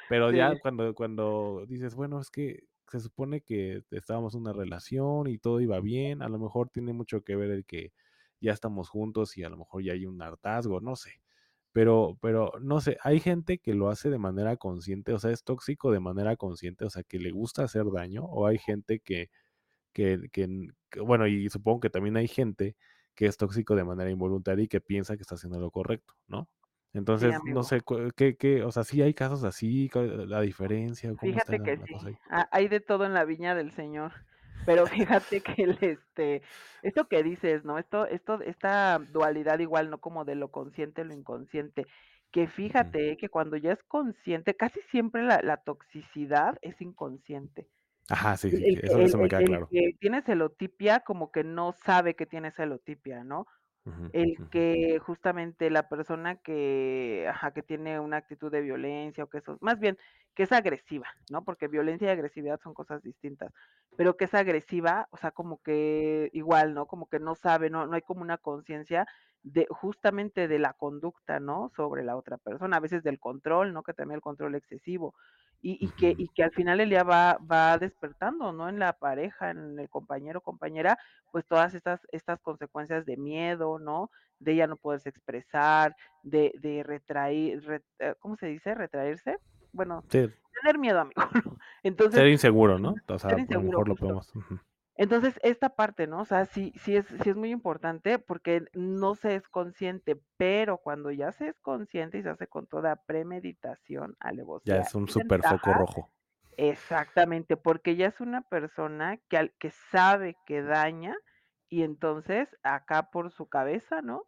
pero Sí, ya cuando cuando dices, bueno, es que se supone que estábamos en una relación y todo iba bien, a lo mejor tiene mucho que ver el que ya estamos juntos y a lo mejor ya hay un hartazgo, no sé, pero, pero no sé, hay gente que lo hace de manera consciente, o sea, es tóxico de manera consciente, o sea, que le gusta hacer daño, o hay gente que, que, que, bueno, y supongo que también hay gente que es tóxico de manera involuntaria y que piensa que está haciendo lo correcto, ¿no? Entonces, no sé, ¿qué, qué, o sea, sí hay casos así, la diferencia, cómo Fíjate que sí, hay de todo en la viña del Señor. Pero fíjate que el, este, esto que dices, ¿no? Esto, esto, esta dualidad igual, ¿no? Como de lo consciente, lo inconsciente. Que fíjate que cuando ya es consciente, casi siempre la, la toxicidad es inconsciente. Ajá, sí, sí, eso, me queda claro. El que tiene celotipia como que no sabe que tiene celotipia, ¿no? El que justamente la persona que, ajá, que tiene una actitud de violencia o que eso, más bien que es agresiva, ¿no? Porque violencia y agresividad son cosas distintas, pero que es agresiva, o sea, como que igual, ¿no? Como que no sabe, no, no hay como una conciencia de justamente de la conducta, ¿no? Sobre la otra persona, a veces del control, ¿no? Que también el control excesivo y, que, y que al final el día va, va despertando, ¿no? En la pareja, en el compañero, compañera, pues todas estas, estas consecuencias de miedo, ¿no? De ella no poderse expresar, de, de retraer, eh, ¿cómo se dice? Retraerse. Bueno, tener miedo, amigo. [LAUGHS] Entonces, ser inseguro, ¿no? O sea, a lo mejor lo podemos. Entonces, esta parte, ¿no? O sea, sí, sí es, sí es muy importante porque no se es consciente, pero cuando ya se es consciente y se hace con toda premeditación, alevosía. Ya es un super foco rojo. Exactamente, porque ya es una persona que, que sabe que daña y entonces acá por su cabeza, ¿no?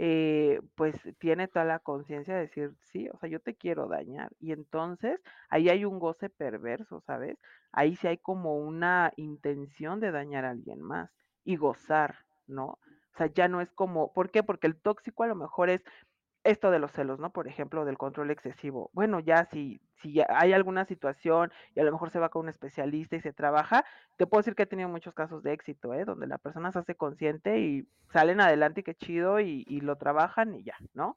Eh, pues tiene toda la conciencia de decir, sí, o sea, yo te quiero dañar. Y entonces ahí hay un goce perverso, ¿sabes? Ahí sí hay como una intención de dañar a alguien más y gozar, ¿no? O sea, ya no es como, ¿por qué? Porque el tóxico a lo mejor es esto de los celos, ¿no? Por ejemplo, del control excesivo. Bueno, ya si, si hay alguna situación y a lo mejor se va con un especialista y se trabaja, te puedo decir que he tenido muchos casos de éxito, ¿eh? Donde la persona se hace consciente y salen adelante y qué chido y, y lo trabajan y ya, ¿no?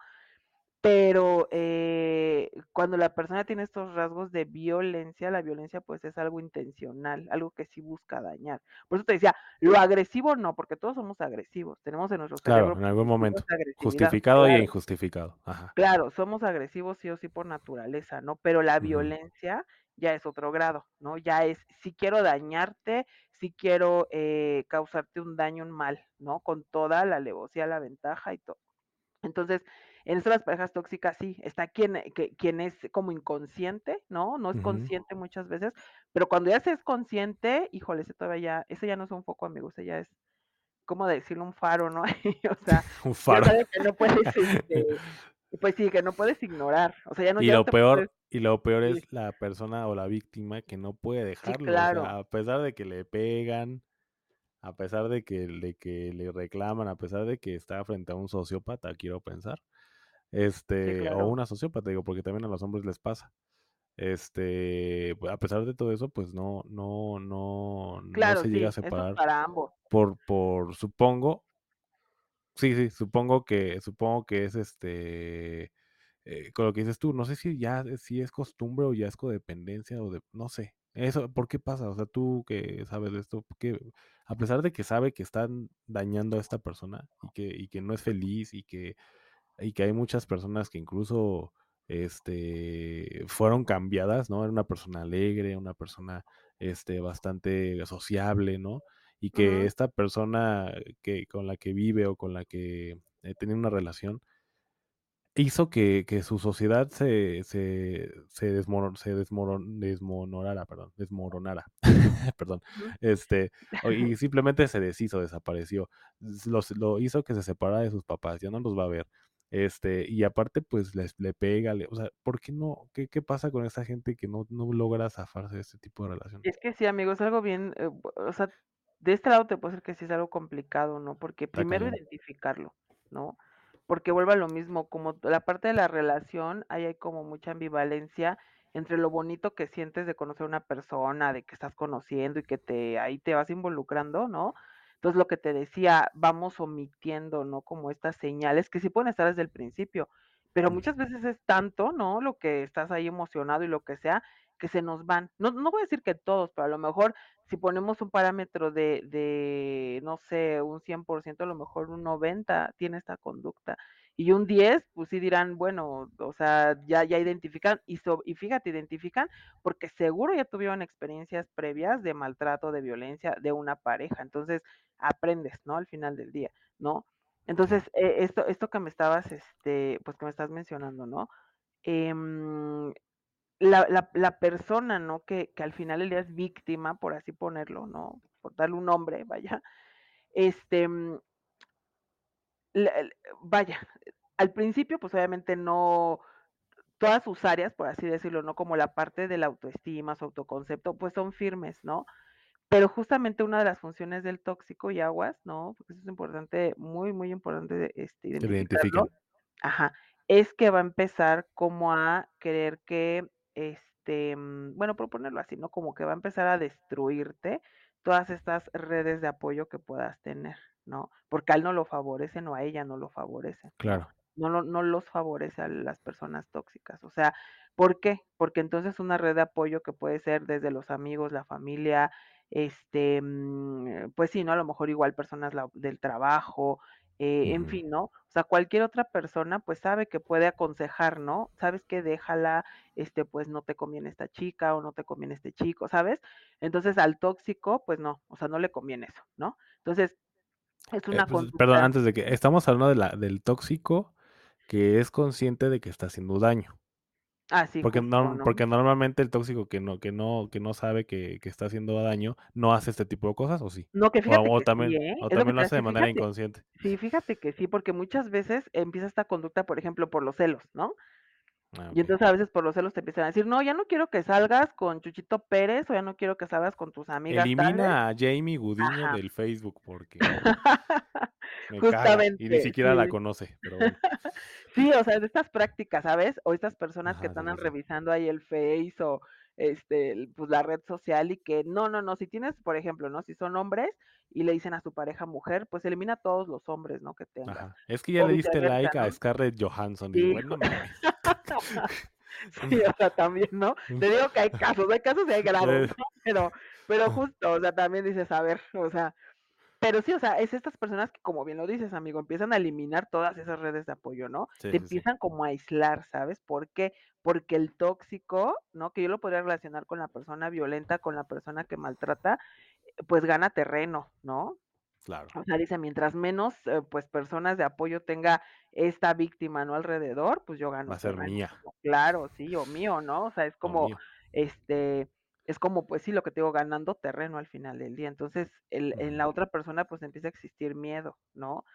Pero eh, cuando la persona tiene estos rasgos de violencia, la violencia pues es algo intencional, algo que sí busca dañar. Por eso te decía, lo agresivo no, porque todos somos agresivos, tenemos en nuestro claro, en algún momento, justificado y injustificado. Ajá. Claro, somos agresivos sí o sí por naturaleza, ¿no? Pero la violencia ya es otro grado, ¿no? Ya es, si quiero dañarte, si quiero eh, causarte un daño, un mal, ¿no? Con toda la alevosía, la ventaja y todo. Entonces, en esto las parejas tóxicas sí, está quien, eh, que, quien es como inconsciente, ¿no? No es consciente muchas veces, pero cuando ya se es consciente, híjole, ese todavía ya, ese ya no es un foco, amigo, ese ya es, ¿cómo decirlo? Un faro, ¿no? [LAUGHS] o sea, [LAUGHS] un faro. que no puedes, [LAUGHS] este, pues sí, que no puedes ignorar, o sea, ya no Y lo peor, y lo peor es la persona o la víctima que no puede dejarlo, claro. a pesar de que le pegan, a pesar de que, de que le reclaman, a pesar de que está frente a un sociópata, quiero pensar, este, o una sociópata, digo, porque también a los hombres les pasa. Este, a pesar de todo eso, pues no, no, no, no se llega a separar. para ambos. Por, por, supongo, sí, sí, supongo que, supongo que es este, eh, con lo que dices tú, no sé si ya, si es costumbre o ya es codependencia o de, no sé, eso, ¿por qué pasa? O sea, tú que sabes de esto, porque a pesar de que sabe que están dañando a esta persona y que, y que no es feliz y que y que hay muchas personas que incluso este, fueron cambiadas, ¿no? Era una persona alegre, una persona este, bastante sociable, ¿no? Y que esta persona que, con la que vive o con la que eh, tiene una relación hizo que, que su sociedad se, se, se, desmoron, se desmoronara, perdón, desmoronara, [LAUGHS] perdón, este, [LAUGHS] y simplemente se deshizo, desapareció, lo hizo que se separara de sus papás, ya no los va a ver, este, y aparte, pues les, le pega, o sea, ¿por qué no? ¿Qué, ¿Qué, pasa con esa gente que no, no logra zafarse de este tipo de relaciones? Es que sí, amigo, es algo bien, eh, o sea, de este lado te puedo decir que sí es algo complicado, ¿no? Porque primero identificarlo, ¿no? Porque vuelve a lo mismo, como la parte de la relación, ahí hay como mucha ambivalencia entre lo bonito que sientes de conocer a una persona, de que estás conociendo y que te ahí te vas involucrando, ¿no? Entonces, lo que te decía, vamos omitiendo, ¿no? Como estas señales que sí pueden estar desde el principio, pero muchas veces es tanto, ¿no? Lo que estás ahí emocionado y lo que sea, que se nos van. No, no voy a decir que todos, pero a lo mejor si ponemos un parámetro de, de no sé, un 100%, a lo mejor un 90% tiene esta conducta. Y un 10, pues sí dirán, bueno, o sea, ya, ya identifican, y, y fíjate, identifican porque seguro ya tuvieron experiencias previas de maltrato, de violencia de una pareja. Entonces, aprendes, ¿no? Al final del día, ¿no? Entonces, eh, esto, esto que me estabas, este, pues que me estás mencionando, ¿no? Em, la, la, la, persona, ¿no? Que, que al final el día es víctima, por así ponerlo, ¿no? Por darle un nombre, vaya. Este, mm, vaya, al principio, pues obviamente no, todas sus áreas, por así decirlo, ¿no? Como la parte de la autoestima, su autoconcepto, pues son firmes, ¿no? Pero justamente una de las funciones del tóxico y aguas, ¿no? Porque eso es importante, muy, muy importante este, identificarlo. Ajá, es que va a empezar como a querer que, este, mm, bueno, proponerlo así, ¿no? Como que va a empezar a destruirte todas estas redes de apoyo que puedas tener, ¿no? Porque a él no lo favorece, o a ella no lo favorece. Claro. No, no, no los favorece a las personas tóxicas. O sea, ¿por qué? Porque entonces una red de apoyo que puede ser desde los amigos, la familia, este, mm, pues sí, ¿no? A lo mejor igual personas del trabajo, eh, en fin, ¿no? O sea, cualquier otra persona pues sabe que puede aconsejar, ¿no? Sabes que déjala, este, pues no te conviene esta chica o no te conviene este chico, ¿sabes? Entonces al tóxico, pues no, o sea, no le conviene eso, ¿no? Entonces, es Eh, una pues, conducta- perdón, antes de que estamos hablando de la, del tóxico que es consciente de que está haciendo daño. Ah, sí, Porque, justo, ¿no? porque normalmente el tóxico que no, que no, que no sabe que, que está haciendo daño, no hace este tipo de cosas, ¿o sí? No, que fíjate o que también, sí, ¿eh? o también lo hace de manera fíjate. inconsciente. Sí, fíjate que sí, porque muchas veces empieza esta conducta, por ejemplo, por los celos, ¿no? Ah, Y entonces a veces por los celos te empiezan a decir, no, ya no quiero que salgas con Chuchito Pérez o ya no quiero que salgas con tus amigas tales. Elimina a Jamie Gudiño Ajá. del Facebook porque [LAUGHS] me caga y ni Justamente, siquiera la conoce. Pero bueno. [LAUGHS] Sí, o sea, de estas prácticas, ¿sabes? O estas personas que Ajá, sí, sí. revisando ahí el Face o este, pues la red social y que no, no, no, si tienes, por ejemplo, ¿no? Si son hombres y le dicen a su pareja mujer, pues elimina a todos los hombres, ¿no? Que tengas. Ajá. Es que ya O le diste like a. Scarlett Johansson. Dice, Sí, bueno. [LAUGHS] Sí, o sea, también, ¿no? Te digo que hay casos, hay casos y hay grados. ¿no? Pero, pero justo, o sea, también dices, a ver, o sea, pero sí, o sea, es estas personas que, como bien lo dices, amigo, empiezan a eliminar todas esas redes de apoyo, ¿no? Sí, Te sí. empiezan como a aislar, ¿sabes? ¿Por qué? Porque el tóxico, ¿no? Que yo lo podría relacionar con la persona violenta, con la persona que maltrata, pues gana terreno, ¿no? Claro. O sea, dice, mientras menos, eh, pues, personas de apoyo tenga esta víctima, ¿no? Alrededor, pues yo gano Va a ser mía. Claro, sí, o mío, ¿no? O sea, es como, este, es como, pues sí, lo que te digo, ganando terreno al final del día. Entonces, el, en la otra persona, pues empieza a existir miedo, ¿no?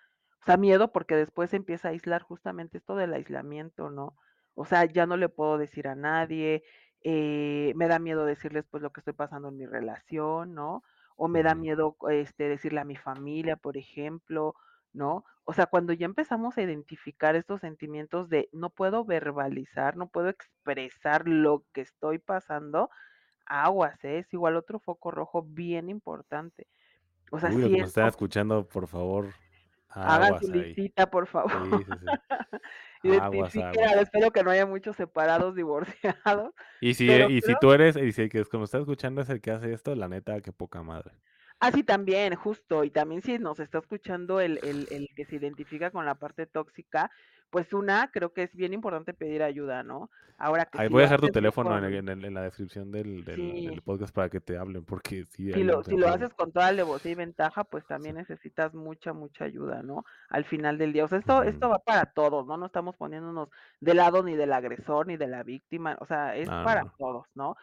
O sea, miedo porque después se empieza a aislar justamente esto del aislamiento, ¿no? O sea, ya no le puedo decir a nadie, eh, me da miedo decirles pues lo que estoy pasando en mi relación, ¿no? O me da miedo este, decirle a mi familia, por ejemplo, ¿no? O sea, cuando ya empezamos a identificar estos sentimientos de no puedo verbalizar, no puedo expresar lo que estoy pasando, aguas, ¿eh? es igual otro foco rojo bien importante. O sea, Uy, que nos es están escuchando, por favor, hagan su ahí. listita, por favor. Sí, sí, sí. [LAUGHS] [LAUGHS] Aguas. espero que no haya muchos separados, [LAUGHS] divorciados. Y si, Pero y si tú eres, y si el que como está escuchando es el que hace esto, la neta, qué poca madre. Ah, sí, también, justo. Y también si nos está escuchando el, el, el que se identifica con la parte tóxica, pues una, creo que es bien importante pedir ayuda, ¿no? Ahora que Ahí si voy a dejar tu teléfono en, con- en el- en la descripción del, del- Sí. del podcast para que te hablen, porque sí, si hay lo, si lo haces con toda alevosía y ventaja, pues también necesitas mucha, mucha ayuda, ¿no? Al final del día. O sea, esto, esto va para todos, ¿no? No estamos poniéndonos de lado ni del agresor ni de la víctima, o sea, es no, para todos, ¿no?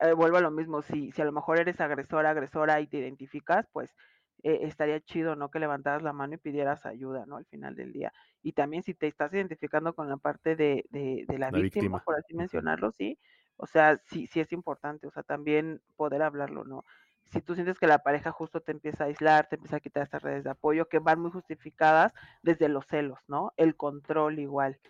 Eh, vuelvo a lo mismo, si, si a lo mejor eres agresora, agresora y te identificas, pues eh, estaría chido, ¿no? Que levantaras la mano y pidieras ayuda, ¿no? Al final del día. Y también si te estás identificando con la parte de, de, de la, La víctima, víctima. por así mencionarlo, sí. O sea, sí, sí es importante, o sea, también poder hablarlo, ¿no? si tú sientes que la pareja justo te empieza a aislar, te empieza a quitar estas redes de apoyo que van muy justificadas desde los celos, ¿no? El control igual.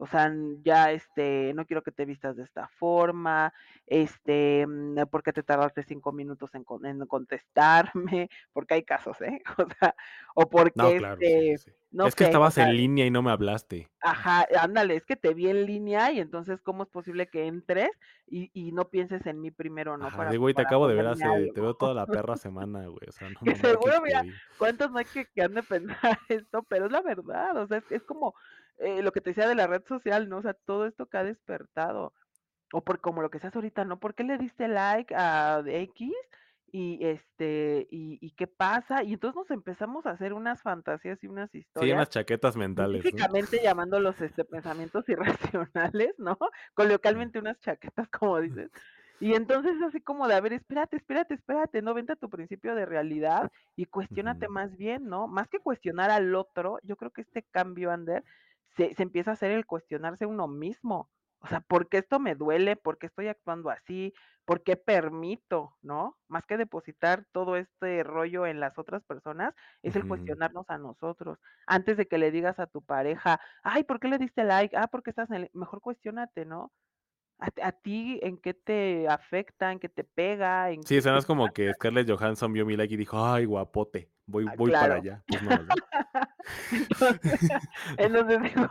O sea, ya este, no quiero que te vistas de esta forma, este, mm, ¿por qué te tardaste cinco minutos en, con- en contestarme? [LAUGHS] Porque hay casos, ¿eh? [LAUGHS] O sea, o porque No, claro, sí, este, sí. no es que o estabas sea, en línea y no me hablaste. Ajá, ándale, es que te vi en línea y entonces, ¿cómo es posible que entres y, y no pienses en mí primero, no? Ajá, Para, de güey, te acabo de ver hace, te veo toda la perra [LAUGHS] semana, güey. O sea, no Que ¿qué seguro, mira, digo? ¿Cuántos no hay que, que han de pensar esto? Pero es la verdad, o sea, es, es como, eh, lo que te decía de la red social, ¿no? O sea, todo esto que ha despertado. O por como lo que seas ahorita, ¿no? ¿Por qué le diste like a X? Y este, y, y qué pasa, y entonces nos empezamos a hacer unas fantasías y unas Sí, historias, unas chaquetas mentales, ¿no? científicamente llamándolos este pensamientos [LAUGHS] irracionales, ¿no? Coloquialmente unas chaquetas, [LAUGHS] como dices. Y entonces así como de, a ver, espérate, espérate, espérate, no vente a tu principio de realidad y cuestiónate Ujú. más bien, ¿no? Más que cuestionar al otro, yo creo que este cambio, Ander, se, se empieza a hacer el cuestionarse uno mismo. O sea, ¿por qué esto me duele? ¿Por qué estoy actuando así? ¿Por qué permito, no? Más que depositar todo este rollo en las otras personas, es el cuestionarnos a nosotros. Antes de que le digas a tu pareja, ay, ¿por qué le diste like? Ah, porque estás en el... Mejor cuestiónate, ¿no? ¿A, a ti en qué te afecta, en qué te pega, en Sí, o qué, sea, no qué es como que Scarlett Johansson vio mi like y dijo: "Ay, guapote, voy Ah, voy para allá". Pues no. [LAUGHS] Entonces [LAUGHS] entonces digo,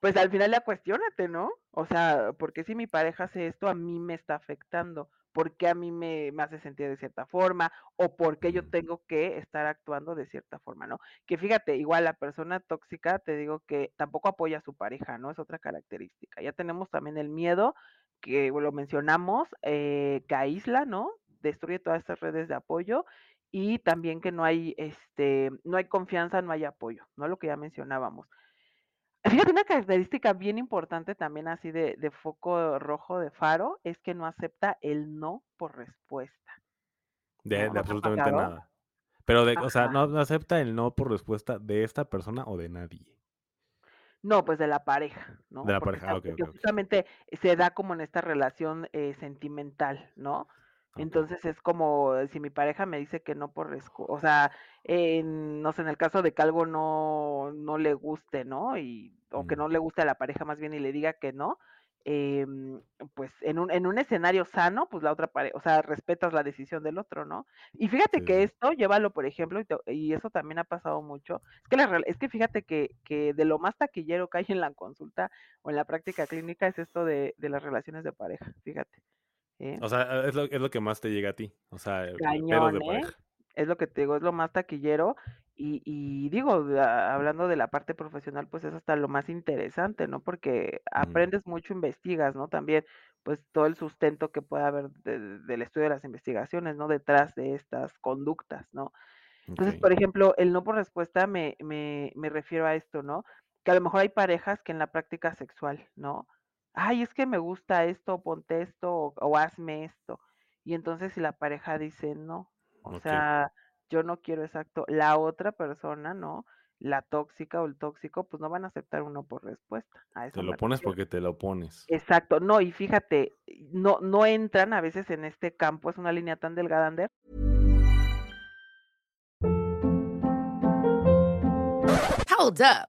pues al final ya cuestiónate, ¿no? O sea, ¿por qué si mi pareja hace esto a mí me está afectando? ¿Por qué a mí me, me hace sentir de cierta forma? ¿O por qué yo Ujú. tengo que estar actuando de cierta forma, ¿no? Que fíjate, igual la persona tóxica, te digo que tampoco apoya a su pareja, ¿no? Es otra característica. Ya tenemos también el miedo, que lo mencionamos, eh, que aísla, ¿no? Destruye todas estas redes de apoyo y también que no hay, este, no hay confianza, no hay apoyo, ¿no? Lo que ya mencionábamos. Fíjate, una característica bien importante también así de, de foco rojo de faro es que no acepta el no por respuesta, De ¿no? de ¿No te ha absolutamente nada. Pero de o sea, no acepta el no por respuesta de esta persona o de nadie. No, pues de la pareja, De ¿no? la Porque, pareja. Ah, está- justamente se da como en esta relación eh, sentimental, ¿no? Entonces es como eh, si mi pareja me dice que no por o sea, en, no sé, en el caso de que algo no, no le guste, ¿no? Y, o que Mm. no le guste a la pareja más bien y le diga que no, em, pues en un, en un escenario sano, pues la otra pareja, o sea, respetas la decisión del otro, ¿no? Y fíjate Sí, que esto, llévalo, por ejemplo, y, te- y eso también ha pasado mucho, es que, la, es que fíjate que, que de lo más taquillero que hay en la consulta o en la práctica clínica es esto de, de las relaciones de pareja, fíjate. ¿eh? O sea, es lo es lo que más te llega a ti, o sea, eh, pedos de Cañón, ¿eh? pareja. Es lo que te digo, es lo más taquillero y, y digo, de- a- hablando de la parte profesional, pues es hasta lo más interesante, ¿no? Porque aprendes mucho, investigas, ¿no? También, pues todo el sustento que puede haber de- de- del estudio de las investigaciones, ¿no? Detrás de estas conductas, ¿no? Entonces, por ejemplo, el no por respuesta me, me, me refiero a esto, ¿no? Que a lo mejor hay parejas que en la práctica sexual, ¿no? Ay, es que me gusta esto, ponte esto o, o hazme esto. Y entonces si la pareja dice no, o sea, yo no quiero exacto, la otra persona, ¿no? La tóxica o el tóxico, pues no van a aceptar uno por respuesta. A Te lo pones refiero. porque te lo pones. Exacto, no, y fíjate, no, no entran a veces en este campo, es una línea tan delgada, Ander, Hold up.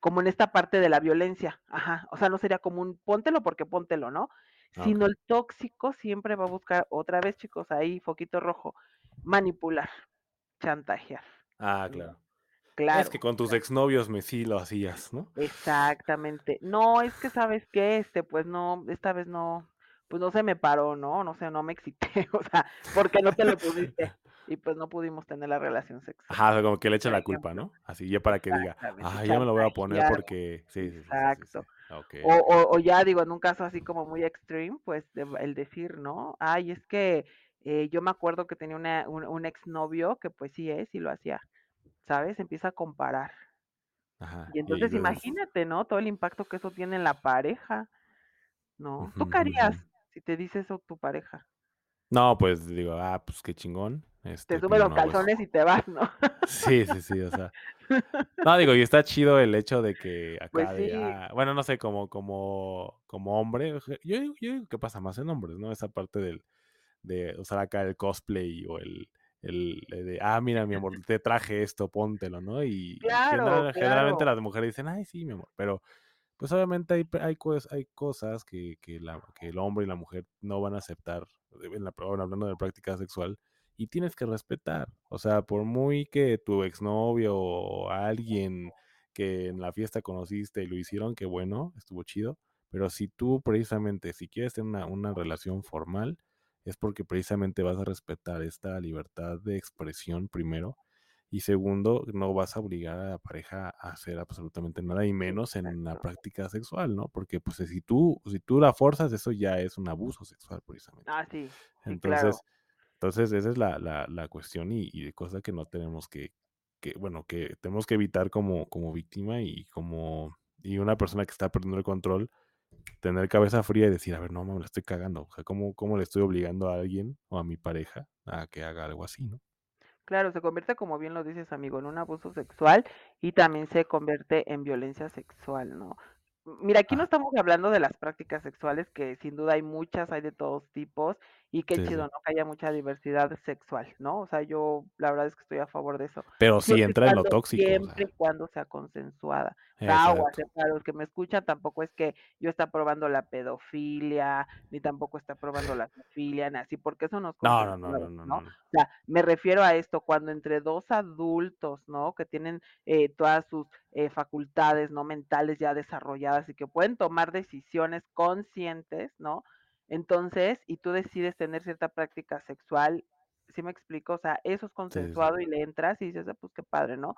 Como en esta parte de la violencia, ajá, o sea, no sería como un póntelo porque póntelo, ¿no? Ah, Sino el tóxico siempre va a buscar, otra vez chicos, ahí, foquito rojo, manipular, chantajear, Ah, ¿no? claro. Es Claro, que con tus exnovios me sí lo hacías, ¿no? exactamente. No, es que sabes qué, este, pues no, esta vez no, pues no se me paró, ¿no? No sé, no me [LAUGHS] excité, o sea, porque no te lo [LAUGHS] pusiste y pues no pudimos tener la relación sexual, Ajá, como que le echa la culpa. ¿no? Así ya para que diga: "Ay, ya me lo voy a poner porque" sí, sí, sí, sí, sí, exacto. O, o, o ya digo, en un caso así como muy extreme, pues de- el decir, ¿no? Ay, es que eh, yo me acuerdo que tenía una, un, un exnovio que pues sí es y lo hacía, ¿sabes? Empieza a comparar. Ajá. Y entonces imagínate, ¿no? Todo el impacto que eso tiene en la pareja, ¿no? ¿Tú qué harías si te dice eso tu pareja? No, pues digo, ah, pues qué chingón. Te Este, sube pero los no, pues calzones y te vas, ¿no? [LAUGHS] Sí, sí, sí, o sea. [LAUGHS] No, digo, y está chido el hecho de que Pues acá sí. ah, bueno, no sé, como, como, como hombre, yo, digo- yo digo que pasa más en hombres, ¿no? Esa parte del, de usar acá el cosplay o el, el eh, de, ah, mira, mi amor, [LAUGHS] te traje esto, póntelo, ¿no? Y, Claro, general- generalmente las mujeres dicen, ay, sí, mi amor, pero pues obviamente hay, hay, hay cosas que, que, la, que el hombre y la mujer no van a aceptar, eh, en la, hablando de práctica sexual, y tienes que respetar. O sea, por muy que tu exnovio o alguien que en la fiesta conociste y lo hicieron, que bueno, estuvo chido, pero si tú precisamente, si quieres tener una, una relación formal, es porque precisamente vas a respetar esta libertad de expresión primero y segundo, no vas a obligar a la pareja a hacer absolutamente nada y menos en la práctica sexual, ¿no? Porque pues si tú, si tú la forzas, eso ya es un abuso sexual precisamente. Ah, sí, sí, Entonces, claro. Entonces esa es la, la, la cuestión y, y cosa que no tenemos que, que, bueno, que tenemos que evitar como, como víctima y como, y una persona que está perdiendo el control, tener cabeza fría y decir, a ver, no, me la estoy cagando. O sea, ¿cómo, ¿cómo le estoy obligando a alguien o a mi pareja a que haga algo así, ¿no? Claro, se convierte, como bien lo dices, amigo, en un abuso sexual y también se convierte en violencia sexual, ¿no? Mira, aquí no Ajá, estamos hablando de las prácticas sexuales, que sin duda hay muchas, hay de todos tipos, y qué sí, chido. ¿no? Que haya mucha diversidad sexual, ¿no? O sea, yo la verdad es que estoy a favor de eso. Pero y entra en lo tóxico, o siempre y sea, cuando sea consensuada. O eh, para los que me escuchan, tampoco es que yo esté probando la pedofilia, ni tampoco está probando la zoofilia, ni así, porque eso no es No, no, no, no, consensuado, no, ¿no? no. no. O sea, me refiero a esto, cuando entre dos adultos, ¿no? Que tienen eh, todas sus eh, facultades, ¿no? Mentales ya desarrolladas y que pueden tomar decisiones conscientes, ¿no? Entonces, y tú decides tener cierta práctica sexual, ¿sí me explico? O sea, eso es Sí, sí, sí. consensuado y le entras y dices, "Ah, pues qué padre, ¿no?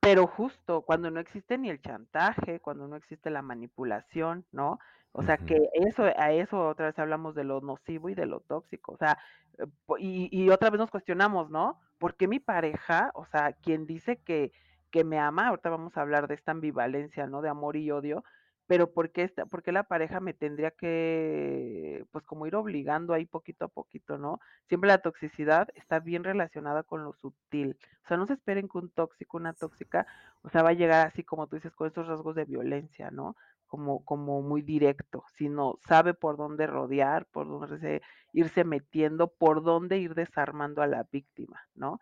Pero justo cuando no existe ni el chantaje, cuando no existe la manipulación, ¿no? O sea, que eso, a eso otra vez hablamos de lo nocivo y de lo tóxico. O sea, eh, y otra vez nos cuestionamos, ¿no? ¿Por qué mi pareja, o sea, quien dice que, que me ama, ahorita vamos a hablar de esta ambivalencia, ¿no? De amor y odio, pero ¿por qué, esta, por qué la pareja me tendría que, pues como ir obligando ahí poquito a poquito, ¿no? Siempre la toxicidad está bien relacionada con lo sutil. O sea, no se esperen que un tóxico, una tóxica, o sea, va a llegar así como tú dices, con esos rasgos de violencia, ¿no? Como, como muy directo, sino sabe por dónde rodear, por dónde se- irse metiendo, por dónde ir desarmando a la víctima, ¿no?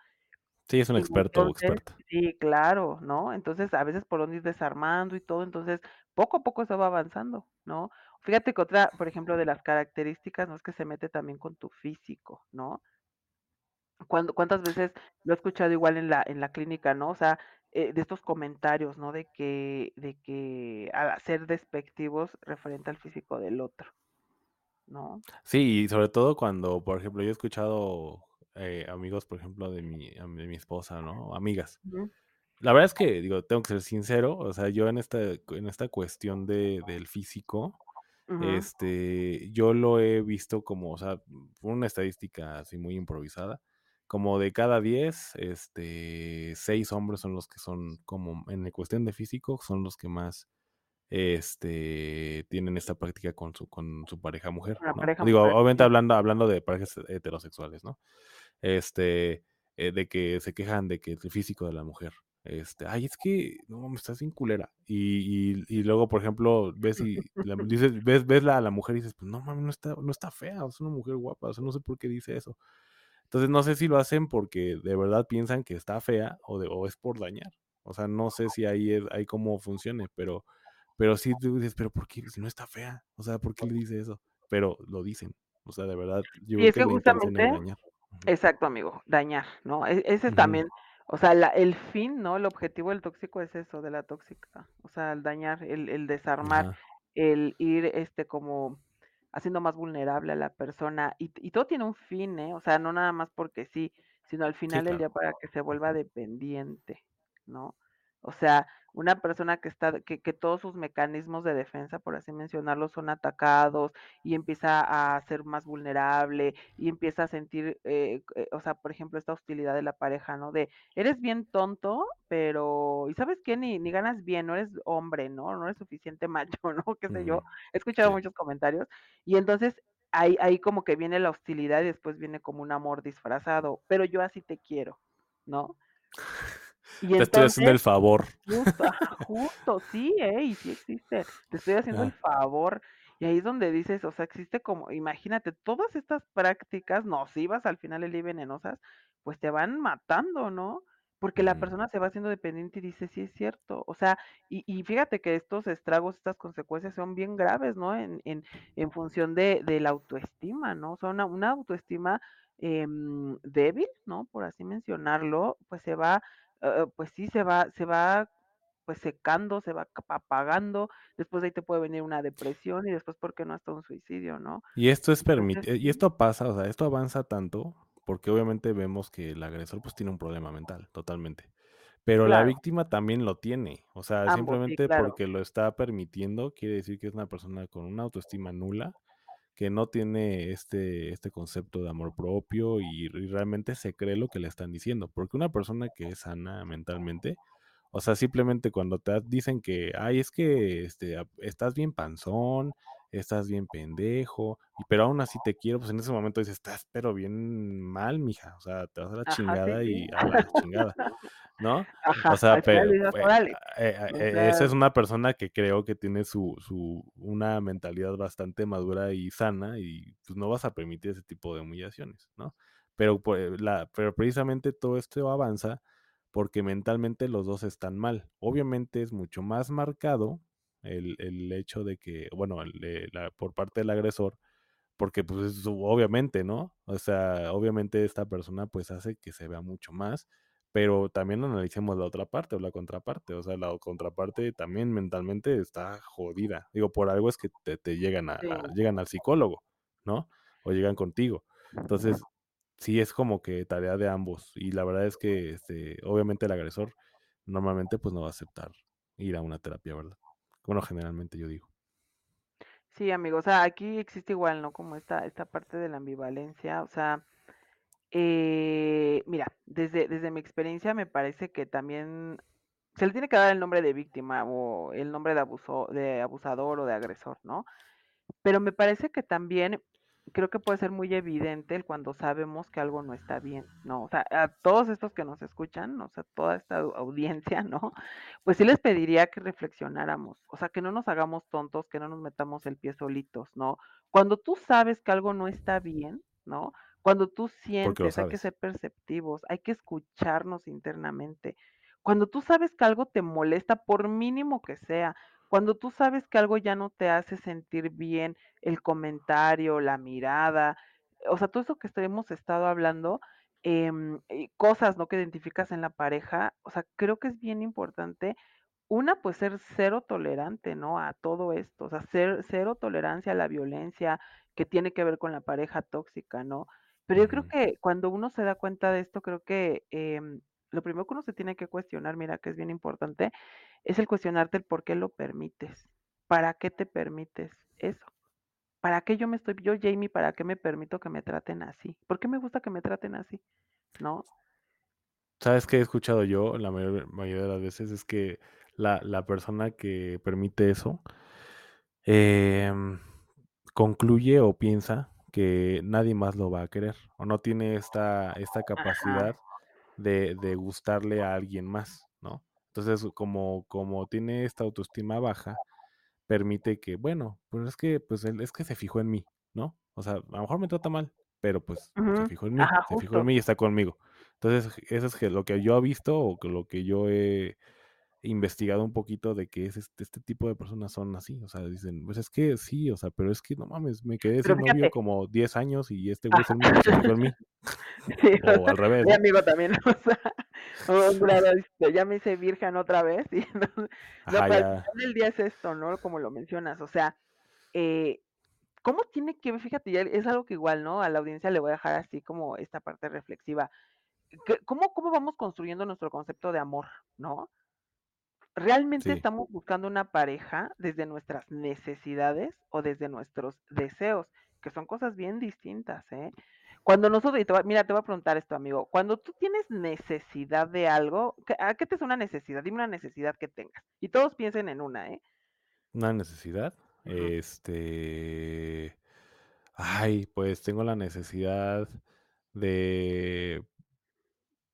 Sí, es un experto o experta. sí, claro, ¿no? Entonces, a veces por dónde ir desarmando y todo, entonces, poco a poco se va avanzando, ¿no? Fíjate que otra, por ejemplo, de las características, ¿no? Es que se mete también con tu físico, ¿no? Cuando, ¿cuántas veces lo he escuchado igual en la, en la clínica, ¿no? O sea, eh, de estos comentarios, ¿no? De que, de que al ser despectivos referente al físico del otro, ¿no? Sí, y sobre todo cuando, por ejemplo, yo he escuchado eh, amigos, por ejemplo, de mi, de mi esposa, ¿no? Amigas. La verdad es que, digo, tengo que ser sincero, o sea, yo en esta, en esta cuestión de, del físico, este, yo lo he visto como, o sea, una estadística así muy improvisada, como de cada 10, este, 6 hombres son los que son como, en la cuestión de físico, son los que más, este, tienen esta práctica con su, con su pareja mujer, Una ¿no? pareja Digo, mujer, obviamente hablando, hablando de parejas heterosexuales, ¿no? Este, eh, de que se quejan de que el físico de la mujer. Este, ay, es que no, me estás bien culera. Y, y, y luego, por ejemplo, ves y la- dices, ves, ves la, a la mujer y dices, pues no mames, no está, no está fea, es una mujer guapa, o sea, no sé por qué dice eso. Entonces no sé si lo hacen porque de verdad piensan que está fea o, de, o es por dañar. O sea, no sé si ahí es, ahí cómo funcione, pero, pero sí tú dices, pero ¿por qué? Si no está fea. O sea, ¿por qué le dice eso? Pero lo dicen. O sea, de verdad, yo Y creo es que que justamente dañar. Exacto, amigo, dañar, ¿no? E- ese es Ujú. también, o sea, la, el fin, ¿no? El objetivo del tóxico es eso, de la tóxica, o sea, el dañar, el, el desarmar, Ajá. el ir, este, como haciendo más vulnerable a la persona, y, y todo tiene un fin, ¿eh? O sea, no nada más porque sí, sino al Sí, final del día para que se vuelva Ujú. dependiente, ¿no? O sea, una persona que está, que, que todos sus mecanismos de defensa, por así mencionarlo, son atacados y empieza a ser más vulnerable y empieza a sentir, eh, eh, o sea, por ejemplo, esta hostilidad de la pareja, ¿no? De, eres bien tonto, pero, ¿y sabes qué? Ni, ni ganas bien, no eres hombre, ¿no? No eres suficiente macho, [LAUGHS] ¿no? ¿Qué sé yo? He escuchado Sí. muchos comentarios y entonces ahí, ahí como que viene la hostilidad y después viene como un amor disfrazado, pero yo así te quiero, ¿no? Y Te estoy haciendo el favor. justo, [LAUGHS] [LAUGHS] justo, sí, ¿eh? Y sí existe, te estoy haciendo el Ah, favor. Y ahí es donde dices, o sea, existe como, imagínate, todas estas prácticas nocivas al final y venenosas, pues te van matando, ¿no? Porque la persona se va haciendo dependiente y dice, sí es cierto. O sea, y, y fíjate que estos estragos, estas consecuencias son bien graves, ¿no? En, en, en función de, de la autoestima, ¿no? O sea, una, una autoestima em, débil, ¿no? Por así mencionarlo, pues se va eh, pues sí, se va, se va pues secando, se va apagando, después de ahí te puede venir una depresión y después, ¿por qué no hasta un suicidio, no? Y esto es permitido, y sí, esto pasa, o sea, esto avanza tanto porque obviamente vemos que el agresor pues tiene un problema mental, totalmente. Pero la víctima también lo tiene, o sea, ambos, sí, simplemente claro, porque lo está permitiendo quiere decir que es una persona con una autoestima nula, que no tiene este, este concepto de amor propio y, realmente se cree lo que le están diciendo. Porque una persona que es sana mentalmente, o sea, simplemente cuando te dicen que, ay, es que este, estás bien panzón, estás bien pendejo, y pero aún así te quiero, pues en ese momento dices, estás pero bien mal, mija, o sea, te vas a la ajá, chingada sí, y a la chingada, ¿no? O sea, pero órale, o esa es una persona que creo que tiene su, su, una mentalidad bastante madura y sana y pues no vas a permitir ese tipo de humillaciones, ¿no? Pero, por, eh, la, pero precisamente todo esto avanza porque mentalmente los dos están mal. Obviamente es mucho más marcado el, el hecho de que, bueno, el, eh, la- por parte del agresor, porque pues es obviamente, ¿no? O sea, obviamente esta persona pues hace que se vea mucho más, pero también analicemos la otra parte o la contraparte, o sea, la contraparte también mentalmente está jodida. Digo, por algo es que te, te llegan a, sí, a- llegan al psicólogo, ¿no? O llegan contigo. Entonces, sí es como que tarea de ambos. Y la verdad es que, este, obviamente el agresor normalmente pues no va a aceptar ir a una terapia, ¿verdad? Bueno, generalmente yo digo. sí, amigo, o sea, aquí existe igual, ¿no? Como esta, esta parte de la ambivalencia, o sea, eh, mira, desde, desde mi experiencia me parece que también se le tiene que dar el nombre de víctima o el nombre de abuso, de abusador o de agresor, ¿no? Pero me parece que también creo que puede ser muy evidente el cuando sabemos que algo no está bien, ¿no? O sea, a todos estos que nos escuchan, o sea, toda esta au- audiencia, [LAUGHS] ¿no? Pues sí les pediría que reflexionáramos, o sea, que no nos hagamos tontos, que no nos metamos el pie solitos, ¿no? Cuando tú sabes que algo no está bien, ¿no? Cuando tú sientes, hay que ser perceptivos, hay que escucharnos internamente. Cuando tú sabes que algo te molesta, por mínimo que sea, cuando tú sabes que algo ya no te hace sentir bien, el comentario, la mirada, o sea, todo eso que hemos estado hablando, y cosas, ¿no? Que identificas en la pareja, o sea, creo que es bien importante, una, pues ser cero tolerante, ¿no? A todo esto, o sea, ser, cero tolerancia a la violencia que tiene que ver con la pareja tóxica, ¿no? Pero yo creo que cuando uno se da cuenta de esto, creo que em, lo primero que uno se tiene que cuestionar, mira, que es bien importante, es el cuestionarte el por qué lo permites. ¿Para qué te permites eso? ¿Para qué yo me estoy, yo Jamie, para qué me permito que me traten así? ¿Por qué me gusta que me traten así? ¿No? ¿Sabes qué he escuchado yo la mayor- mayoría de las veces? Es que la, la persona que permite eso em, concluye o piensa que nadie más lo va a querer o no tiene esta, esta Ajá. De, de gustarle a alguien más, ¿no? Entonces, como, como tiene esta autoestima baja, permite que, bueno, pues es que, pues él es que se fijó en mí, ¿no? O sea, a lo mejor me trata mal, pero pues se fijó en mí, Ajá, se fijó en mí y está conmigo. Entonces, eso es que lo que yo he visto o que lo que yo he investigado un poquito de que es este, este tipo de personas son así, o sea, dicen, pues es que sí, o sea, pero es que no mames, me quedé Pero sin novio como 10 años y este güey se, fijó en mí, [LAUGHS] Sí, o o sea, al revés, mi ¿no? amigo también, [LAUGHS] o sea, un grado, este, ya me hice virgen otra vez, y [LAUGHS] entonces, no, Ajá, pero del día es esto, ¿no? Como lo mencionas, o sea, eh, ¿cómo tiene que? Fíjate, ya es algo que igual, ¿no? A la audiencia le voy a dejar así como esta parte reflexiva. ¿Qué- ¿Cómo, cómo vamos construyendo nuestro concepto de amor, ¿no? ¿Realmente Sí. estamos buscando una pareja desde nuestras necesidades o desde nuestros deseos? Que son cosas bien distintas, ¿eh? Cuando nosotros, y te mira, te voy a preguntar esto, amigo, cuando tú tienes necesidad de algo, ¿qué- ¿a qué te es una necesidad? Dime una necesidad que tengas. Y todos piensen en una, ¿eh? Una necesidad. Este. Ay, pues tengo la necesidad de.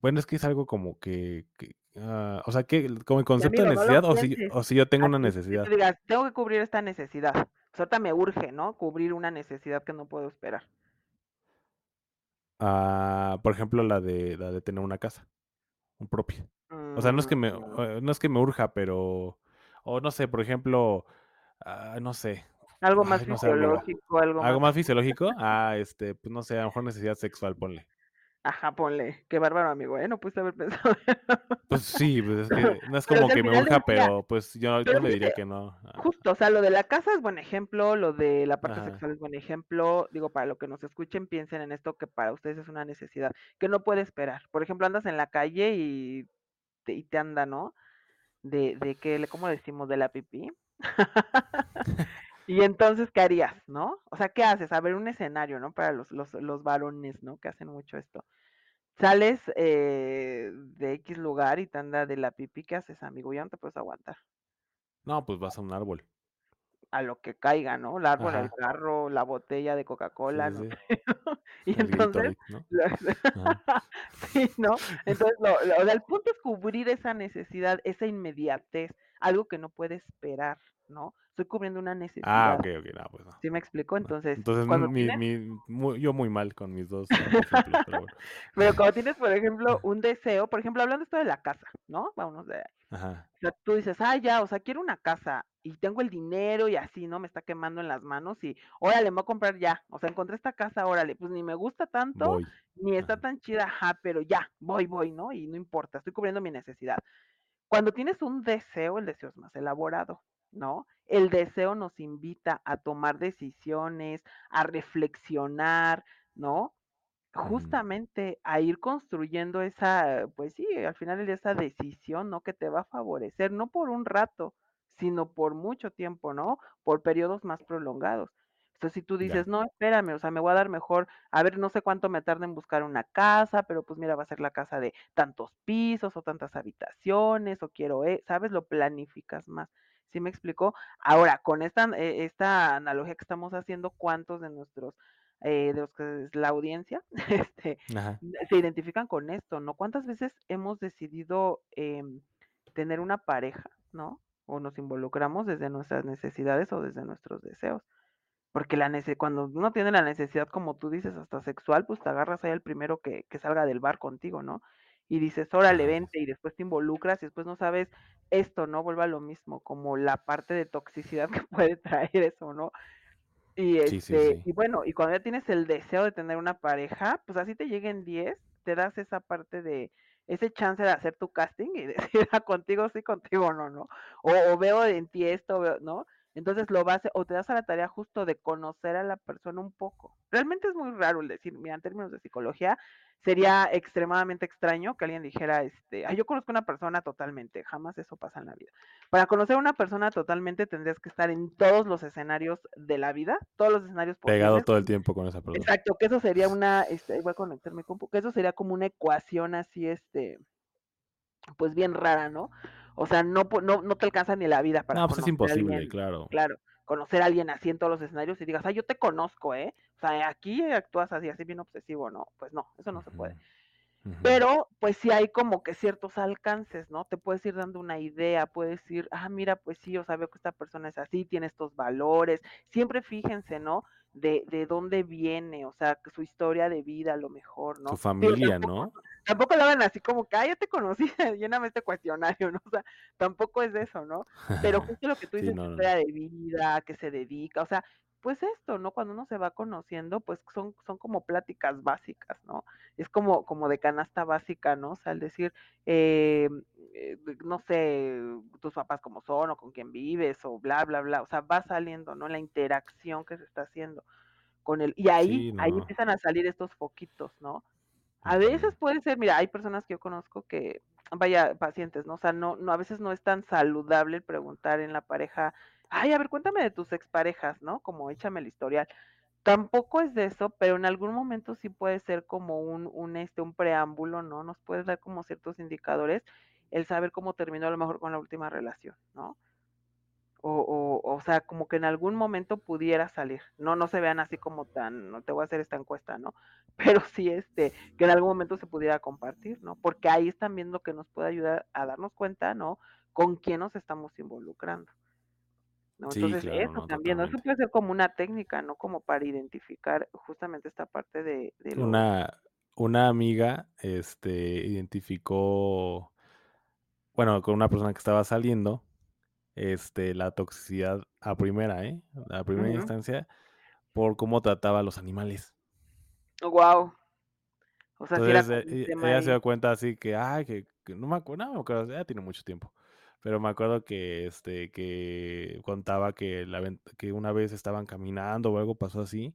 Bueno, es que es algo como que. que, ah, o sea, que como el concepto de no necesidad, o si, o si yo tengo una necesidad. digas, tengo que cubrir esta necesidad. Pues ahorita me urge, ¿no? Cubrir una necesidad que no puedo esperar. Ah, por ejemplo, la de la de tener una casa, un propio. O sea, no es que me, Mm, no es que me urja, pero, o no sé, por ejemplo, ah, no sé, algo más ay, no sé, amigo. fisiológico, algo ¿Algo más más fisiológico? Ah, este, pues no sé, a lo mejor necesidad sexual, ponle. Ajá, ponle. Qué bárbaro, amigo, ¿eh? No pudiste haber pensado. [LAUGHS] Pues sí, pues es que no es como que me urja, pero pues yo, yo le diría que no. Ah, justo, o sea, lo de la casa es buen ejemplo, lo de la parte Ajá. sexual es buen ejemplo. Digo, para lo que nos escuchen, piensen en esto que para ustedes es una necesidad que no puede esperar. Por ejemplo, andas en la calle y te, y te anda, ¿no? De, de que, le- ¿cómo decimos? De la pipí. Y entonces, ¿qué harías, no? O sea, ¿qué haces? A ver, un escenario, ¿no? Para los, los, los varones, ¿no? Que hacen mucho esto. Sales eh, de X lugar y te anda de la pipí, ¿qué haces, amigo? Ya no te puedes aguantar. No, pues vas a un árbol. A lo que caiga, ¿no? El árbol, el carro, la botella de Coca-Cola, sí, no sí. [LAUGHS] sé. ¿no? Y entonces, ¿no? sí, ¿no? Entonces, lo, lo- o sea, el punto es cubrir esa necesidad, esa inmediatez, algo que no puede esperar, ¿no? Estoy cubriendo una Ah, necesidad. ok, ok, no, pues no. ¿Sí me explico? no. Entonces, Entonces, cuando mi, tienes mi, mu- yo muy mal con mis dos ejemplos, pero bueno. [LAUGHS] Pero cuando tienes, por ejemplo, un deseo, por ejemplo, hablando esto de la casa, ¿no? Vámonos de ahí. Ajá. O sea, tú dices, ah, ya, o sea, quiero una casa y tengo el dinero y así, ¿no? Me está quemando en las manos y, órale, me voy a comprar ya. O sea, encontré esta casa, órale, pues ni me gusta tanto, Voy. ni está Ajá. tan chida, ajá, pero ya, voy, voy, ¿no? Y no importa, estoy cubriendo mi necesidad. Cuando tienes un deseo, el deseo es más elaborado, ¿no? El deseo nos invita a tomar decisiones, a reflexionar, ¿no? Justamente a ir construyendo esa, pues sí, al final esa decisión, ¿no? Que te va a favorecer, no por un rato, sino por mucho tiempo, ¿no? Por periodos más prolongados. Entonces, si tú Ya. dices, no, espérame, o sea, me voy a dar mejor, a ver, no sé cuánto me tarda en buscar una casa, pero pues mira, va a ser la casa de tantos pisos o tantas habitaciones, o quiero, eh, ¿sabes? Lo planificas más. ¿Sí me explicó? Ahora, con esta, eh, esta analogía que estamos haciendo, ¿cuántos de nuestros eh, de los que es la audiencia, [LAUGHS] este, se identifican con esto, ¿no? ¿Cuántas veces hemos decidido em, tener una pareja, ¿no? O nos involucramos desde nuestras necesidades o desde nuestros deseos. Porque la nece cuando uno tiene la necesidad, como tú dices, hasta sexual, pues te agarras ahí al primero que, que salga del bar contigo, ¿no? Y dices, órale, vente, y después te involucras y después no sabes esto, ¿no? Vuelve a lo mismo, como la parte de toxicidad [LAUGHS] que puede traer eso, ¿no? Y Sí, sí, este, sí. y bueno, y cuando ya tienes el deseo de tener una pareja, pues así te lleguen 10, te das esa parte de, ese chance de hacer tu casting y [LAUGHS] decir, ah, contigo sí, contigo no, ¿no? O, o veo en ti esto, veo- ¿no? Entonces lo vas, o te das a la tarea justo de conocer a la persona un poco. Realmente es muy raro el decir, mira, en términos de psicología, sería extremadamente extraño que alguien dijera, este, "Ay, yo conozco a una persona totalmente, jamás eso pasa en la vida. Para conocer a una persona totalmente tendrías que estar en todos los escenarios de la vida, todos los escenarios Pegado posibles. todo el tiempo con esa persona. Exacto, que eso sería una, este, voy a conectarme con, que eso sería como una ecuación así, este, pues bien rara, ¿no? O sea, no, no, no te alcanza ni la vida para No, pues es imposible, alguien, claro. claro, conocer a alguien así en todos los escenarios y digas, ah, yo te conozco, ¿eh? O sea, aquí actúas así, así bien obsesivo, ¿no? Pues no, eso no se puede. Pero, pues sí hay como que ciertos alcances, ¿no? Te puedes ir dando una idea, puedes ir, ah, mira, pues sí, o sea, veo que esta persona es así, tiene estos valores. Siempre fíjense, ¿no? De, de dónde viene, o sea, su historia de vida a lo mejor, ¿no? Su familia, tampoco, ¿no? tampoco lo hagan así como que, ah, ya te conocí, [LAUGHS] lléname este cuestionario, ¿no? O sea, tampoco es eso, ¿no? Pero [LAUGHS] justo lo que tú Sí, dices, no, no, historia de vida, que se dedica, o sea, pues esto, ¿no? Cuando uno se va conociendo, pues son, son como pláticas básicas, ¿no? Es como, como de canasta básica, ¿no? O sea, al decir, eh, eh, no sé, tus papás cómo son o con quién vives o bla, bla, bla, o sea, va saliendo, ¿no? La interacción que se está haciendo con él. Y ahí, Sí, ahí empiezan a salir estos foquitos, ¿no? A veces puede ser, mira, hay personas que yo conozco que, vaya, pacientes, ¿no? O sea, no, no, a veces no es tan saludable el preguntar en la pareja, ay, a ver, cuéntame de tus exparejas, ¿no? Como échame el historial. Tampoco es de eso, pero en algún momento sí puede ser como un, un, este, un preámbulo, ¿no? Nos puede dar como ciertos indicadores el saber cómo terminó a lo mejor con la última relación, ¿no? O, o, o sea, como que en algún momento pudiera salir. No, no se vean así como tan, no te voy a hacer esta encuesta, ¿no? [LAUGHS] Pero sí, este, que en algún momento se pudiera compartir, ¿no? Porque ahí están viendo que nos puede ayudar a darnos cuenta, ¿no? Con quién nos estamos involucrando. ¿No? Sí, Entonces, claro, eso no, también, ¿no? Eso puede ser como una técnica, ¿no? Como para identificar justamente esta parte de, de los... Una, una amiga, este, identificó, bueno, con una persona que estaba saliendo, este, la toxicidad a primera, ¿eh? A primera instancia, por cómo trataba a los animales. Wow. O sea, era Entonces, un eh, tema ella se dio cuenta así que, ay, que, que no me acuerdo, no me acuerdo, ya tiene mucho tiempo. Pero me acuerdo que, este, que contaba que, la, que una vez estaban caminando o algo pasó así,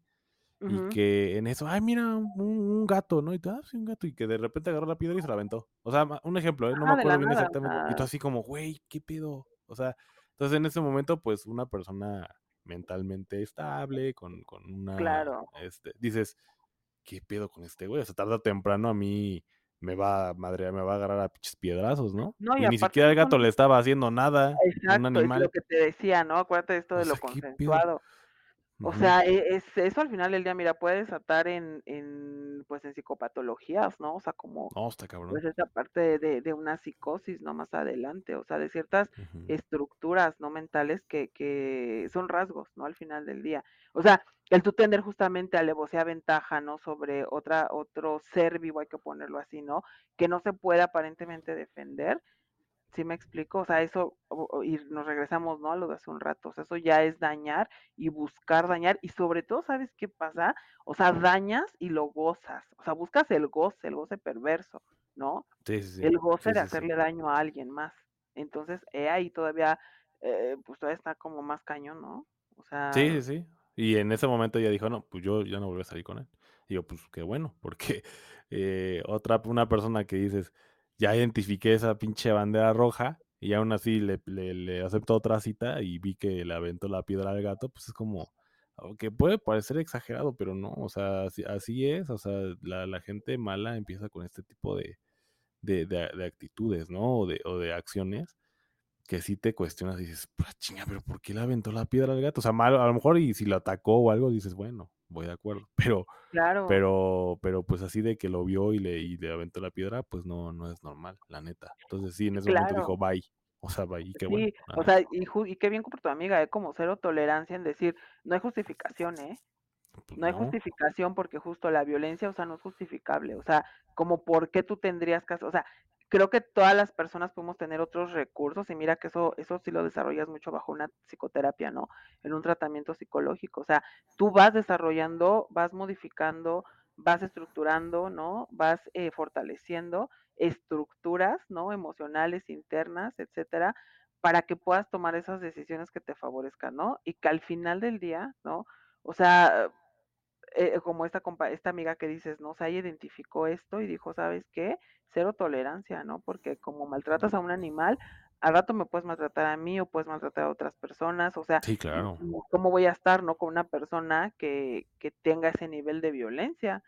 y que en eso, ay, mira, un, un gato, ¿no? Y tú, ah, sí, un gato, y que de repente agarró la piedra y se la aventó. O sea, un ejemplo, ¿eh? No me Ah, acuerdo bien nada, exactamente. Y tú así como, güey, ¿qué pedo? O sea, entonces en ese momento, pues una persona mentalmente estable, con, con una, claro. este, dices, ¿qué pedo con este güey? O sea, tarde o temprano a mí me va a madrear, me va a agarrar a pinches piedrazos, ¿no? No, y Y ni siquiera el gato le estaba haciendo nada, un exacto, es lo animal. que te decía, ¿no? Acuérdate de esto de lo consensuado. O sea, e es eso al final del día, mira, puede desatar en en, pues, en psicopatologías, ¿no? O sea, como, No, está pues, esa parte de de una psicosis, ¿no? Más adelante, o sea, de ciertas estructuras, ¿no? Mentales que que son rasgos, ¿no? Al final del día. O sea, el tú tener justamente alevosía, ventaja, ¿no? Sobre otra otro ser vivo, hay que ponerlo así, ¿no? Que no se puede aparentemente defender, ¿Sí me explico? O sea, eso, y nos regresamos, ¿no? A lo de hace un rato. O sea, eso ya es dañar y buscar dañar. Y sobre todo, ¿sabes qué pasa? O sea, dañas y lo gozas. O sea, buscas el goce, el goce perverso, ¿no? Sí, sí, sí. El goce Sí, de sí, sí. hacerle daño a alguien más. Entonces, he ahí todavía, eh, pues todavía está como más cañón, ¿no? O Sí, sea, sí, sí. Y en ese momento ella dijo, no, pues yo ya no volví a salir con él. Y yo, pues qué bueno, porque [LAUGHS] eh, otra, una persona que dices, ya identifiqué esa pinche bandera roja y aún así le, le, acepto otra cita y vi que le aventó la piedra al gato, pues es como, que puede parecer exagerado, pero no, o sea, así, así es, o sea, la, la gente mala empieza con este tipo de, de, de, de actitudes, ¿no? O de, o de acciones que sí te cuestionas y dices, "Pues, chinga, pero ¿por qué le aventó la piedra al gato? O sea, mal, a lo mejor y si lo atacó o algo, dices, bueno, voy de acuerdo. [LAUGHS] Pero, claro, pero, pero pues así de que lo vio y le, y le aventó la piedra, pues no, no es normal, la neta. Entonces sí, en ese momento dijo, bye. O sea, bye, y qué bueno. Sí, o Ajá. sea, y, qué bien por tu amiga, ¿eh? Como cero tolerancia en decir, no hay justificación, ¿eh? Pues No hay no. justificación porque justo la violencia, o sea, no es justificable, o sea, como por qué tú tendrías que, hacer- o sea, creo que todas las personas podemos tener otros recursos y mira que eso, eso sí lo desarrollas mucho bajo una psicoterapia, ¿no? En un tratamiento psicológico, o sea, tú vas desarrollando, vas modificando, vas estructurando, ¿no? Vas eh, fortaleciendo estructuras, ¿no? Emocionales, internas, etcétera, para que puedas tomar esas decisiones que te favorezcan, ¿no? Y que al final del día, ¿no? O sea, eh, como esta, compa esta amiga que dices, ¿no? O sea, ella identificó esto y dijo, ¿sabes qué? Cero tolerancia, ¿no? Porque como maltratas a un animal, al rato me puedes maltratar a mí o puedes maltratar a otras personas, o sea, Sí, claro. ¿cómo voy a estar, no? Con una persona que, que tenga ese nivel de violencia.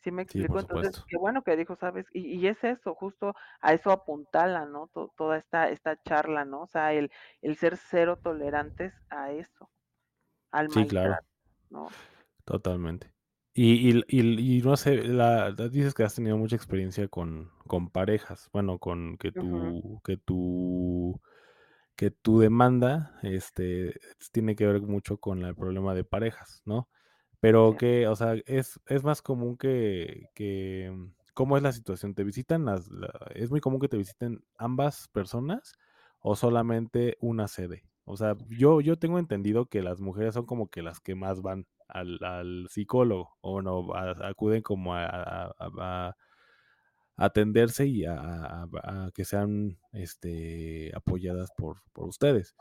¿Sí me explico? Entonces, qué bueno que dijo, ¿sabes? Y, y es eso, justo a eso apuntala, ¿no? To- toda esta, esta charla, ¿no? O sea, el, el ser cero tolerantes a eso, al Sí, claro. ¿no? Totalmente. Y, y, y, y no sé, la, dices que has tenido mucha experiencia con, con parejas. Bueno, con que tu, que tu, que tu demanda, este, tiene que ver mucho con el problema de parejas, ¿no? Pero sí. que, o sea, es, es más común que, que, mm, ¿cómo es la situación? ¿Te visitan las, la- es muy común que te visiten ambas personas o solamente una sede? O sea, yo, yo tengo entendido que las mujeres son como que las que más van al, al psicólogo, o a- acuden como a, a- atenderse y a, que sean este, apoyadas por, por ustedes.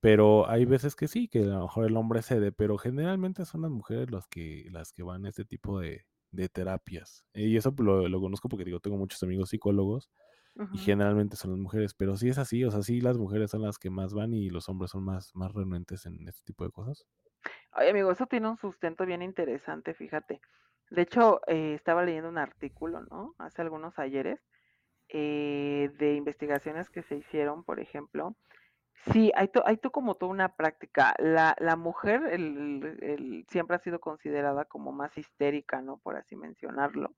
Pero hay veces que sí, que a lo mejor el hombre cede, pero generalmente son las mujeres las que, las que van a este tipo de, de terapias. Y eso lo, lo conozco porque digo, tengo muchos amigos psicólogos y generalmente son las mujeres, pero sí es así, o sea, sí las mujeres son las que más van y los hombres son más, más renuentes en este tipo de cosas. Ay, amigo, eso tiene un sustento bien interesante, fíjate. De hecho, eh, estaba leyendo un artículo, ¿no? Hace algunos ayeres, eh, de investigaciones que se hicieron, por ejemplo. Sí, hay, to- hay to- como toda una práctica. La, la mujer el, el- siempre ha sido considerada como más histérica, ¿no? Por así mencionarlo.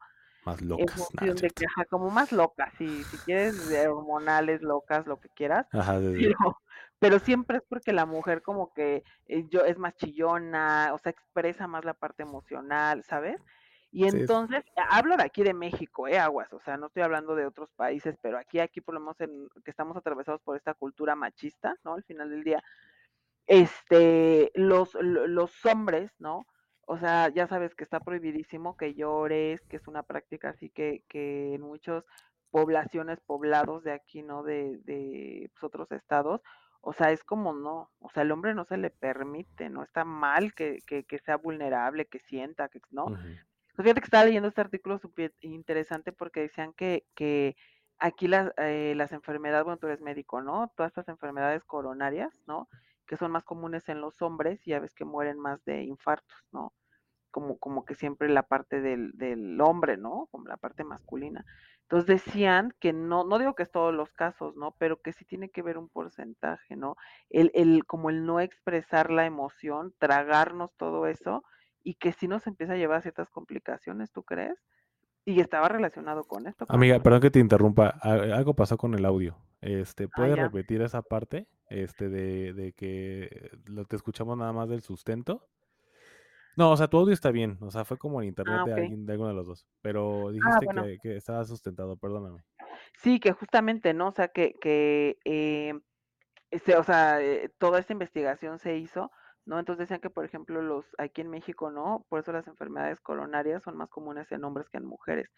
Más En locas, [LAUGHS] nada, de que, ajá, como más locas, si, si quieres, hormonales, locas, lo que quieras. Ajá, sí. Pero, pero siempre es porque la mujer como que eh, yo es más chillona, o sea, expresa más la parte emocional, ¿sabes? Y entonces, hablo de aquí de México, eh, aguas, o sea, no estoy hablando de otros países, pero aquí, aquí por lo menos en, que estamos atravesados por esta cultura machista, ¿no? Al final del día, este, los, lo- los hombres, ¿no? O sea, ya sabes que está prohibidísimo que llores, que es una práctica así que, que en muchas poblaciones, poblados de aquí, ¿no? De, de pues, otros estados, o sea, es como no, o sea, el hombre no se le permite, no está mal que, que, que sea vulnerable, que sienta, que, ¿no? Ujú. Pues fíjate que estaba leyendo este artículo súper interesante porque decían que, que aquí las, eh, las enfermedades, bueno, tú eres médico, ¿no? Todas estas enfermedades coronarias, ¿no? Que son más comunes en los hombres y ya ves que mueren más de infartos, ¿no? Como, como que siempre la parte del, del hombre, ¿no? Como la parte masculina. Entonces decían que no, no digo que es todos los casos, ¿no? Pero que sí tiene que ver un porcentaje, ¿no? El, el, como el no expresar la emoción, tragarnos todo eso, y que sí nos empieza a llevar a ciertas complicaciones, ¿tú crees? Y estaba relacionado con esto. Amiga, perdón que te interrumpa. Algo pasó con el audio. Este, Ah, ¿puedes repetir esa parte? Este, de, de que lo te escuchamos nada más del sustento. No, o sea, tu audio está bien. O sea, fue como en internet Ah, de alguien, de alguno de los dos. Pero dijiste bueno. que, que estaba sustentado, perdóname. Sí, que justamente, ¿no? O sea, que, que eh, este, o sea, eh, toda esta investigación se hizo, ¿no? Entonces decían que, por ejemplo, los aquí en México, ¿no? Por eso las enfermedades coronarias son más comunes en hombres que en mujeres.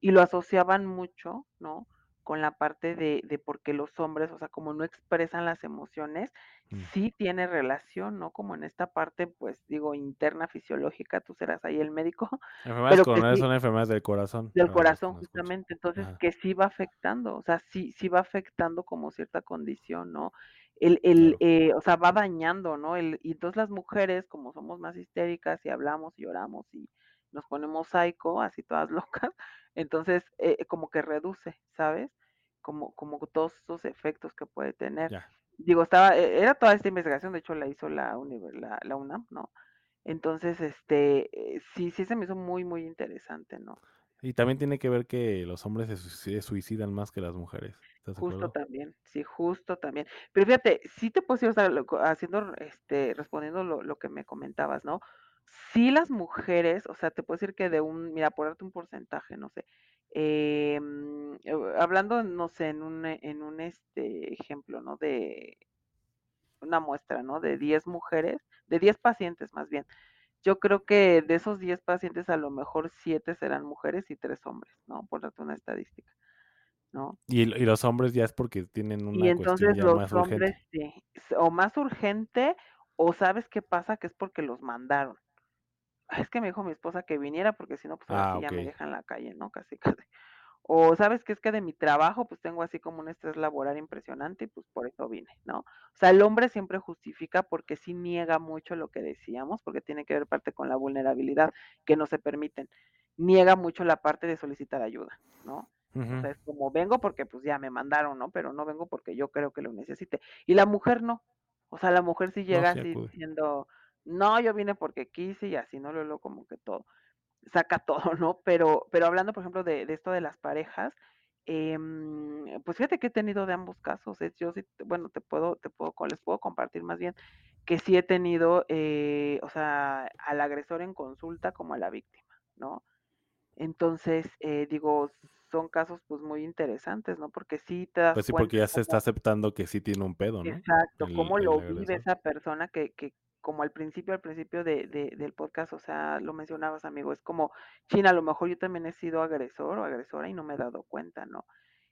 Y lo asociaban mucho, ¿no? Con la parte de, de porque los hombres, o sea, como no expresan las emociones, Mm. sí tiene relación, ¿no? Como en esta parte, pues digo, interna fisiológica, tú serás ahí el médico, [LAUGHS] [LAUGHS] Enfermedades coronarias sí- son enfermedades del corazón. del corazón, no justamente. Entonces, Ajá. que sí va afectando, o sea, sí, sí va afectando como cierta condición, ¿no? El, el, eh, o sea, va dañando, ¿no? El, y entonces las mujeres, como somos más histéricas y hablamos y lloramos y nos ponemos psycho, así todas [LAUGHS] locas, entonces eh, como que reduce, ¿sabes? Como, como todos esos efectos que puede tener. Digo, estaba, eh, era toda esta investigación, de hecho la hizo la, la, la UNAM, ¿no? Entonces, este, eh, sí, sí se me hizo muy, muy interesante, ¿no? Y también tiene que ver que los hombres se sui- se suicidan más que las mujeres. ¿Estás de Justo acuerdo? también, sí, justo también. Pero fíjate, sí te puedo decir, o sea, lo co- haciendo, este, respondiendo lo, lo que me comentabas, ¿no? Sí las mujeres, o sea, te puedo decir que de un, mira, por darte un porcentaje, no sé, eh, mm, eh, hablando, no sé, en un, en un, este, ejemplo, ¿no? De una muestra, ¿no? De 10 mujeres, de 10 pacientes más bien. Yo creo que de esos 10 pacientes, a lo mejor 7 serán mujeres y 3 hombres, ¿no? Por darte una estadística, ¿no? Y, y los hombres ya es porque tienen una Y cuestión entonces ya los más hombres urgente. sí, o más urgente, o sabes qué pasa, que es porque los mandaron. "Ay, Es que me dijo mi esposa que viniera porque si no, pues ahora Ah, sí ya me ok. deja en la calle, ¿no? Casi, casi. O sabes que es que de mi trabajo, pues tengo así como un estrés laboral impresionante y pues por eso vine, ¿no? O sea, el hombre siempre justifica porque sí niega mucho lo que decíamos, porque tiene que ver parte con la vulnerabilidad que no se permiten. Niega mucho la parte de solicitar ayuda, ¿no? O sea, es como vengo porque pues ya me mandaron, ¿no? Pero no vengo porque yo creo que lo necesite. Y la mujer no. O sea, la mujer sí No, llega sí así acude. diciendo, no, yo vine porque quise y así, ¿no? Luego como que todo, saca [LAUGHS] todo, ¿no? Pero, pero hablando, por ejemplo, de, de esto de las parejas, em, pues fíjate que he tenido de ambos casos. ¿eh? Yo sí, bueno, te puedo, te puedo, les puedo compartir más bien que sí he tenido, eh, o sea, al agresor en consulta como a la víctima, ¿no? Entonces, eh, digo, son casos pues muy interesantes, ¿no? Porque sí te das Pues sí, cuenta porque ya se está aceptando que sí tiene un pedo, ¿no? exacto, El, cómo el lo vive esa persona que, que como al principio, al principio de, de- del podcast, o sea, lo mencionabas, amigo, es como, China, a lo mejor yo también he sido agresor o agresora y no me he dado cuenta, ¿no?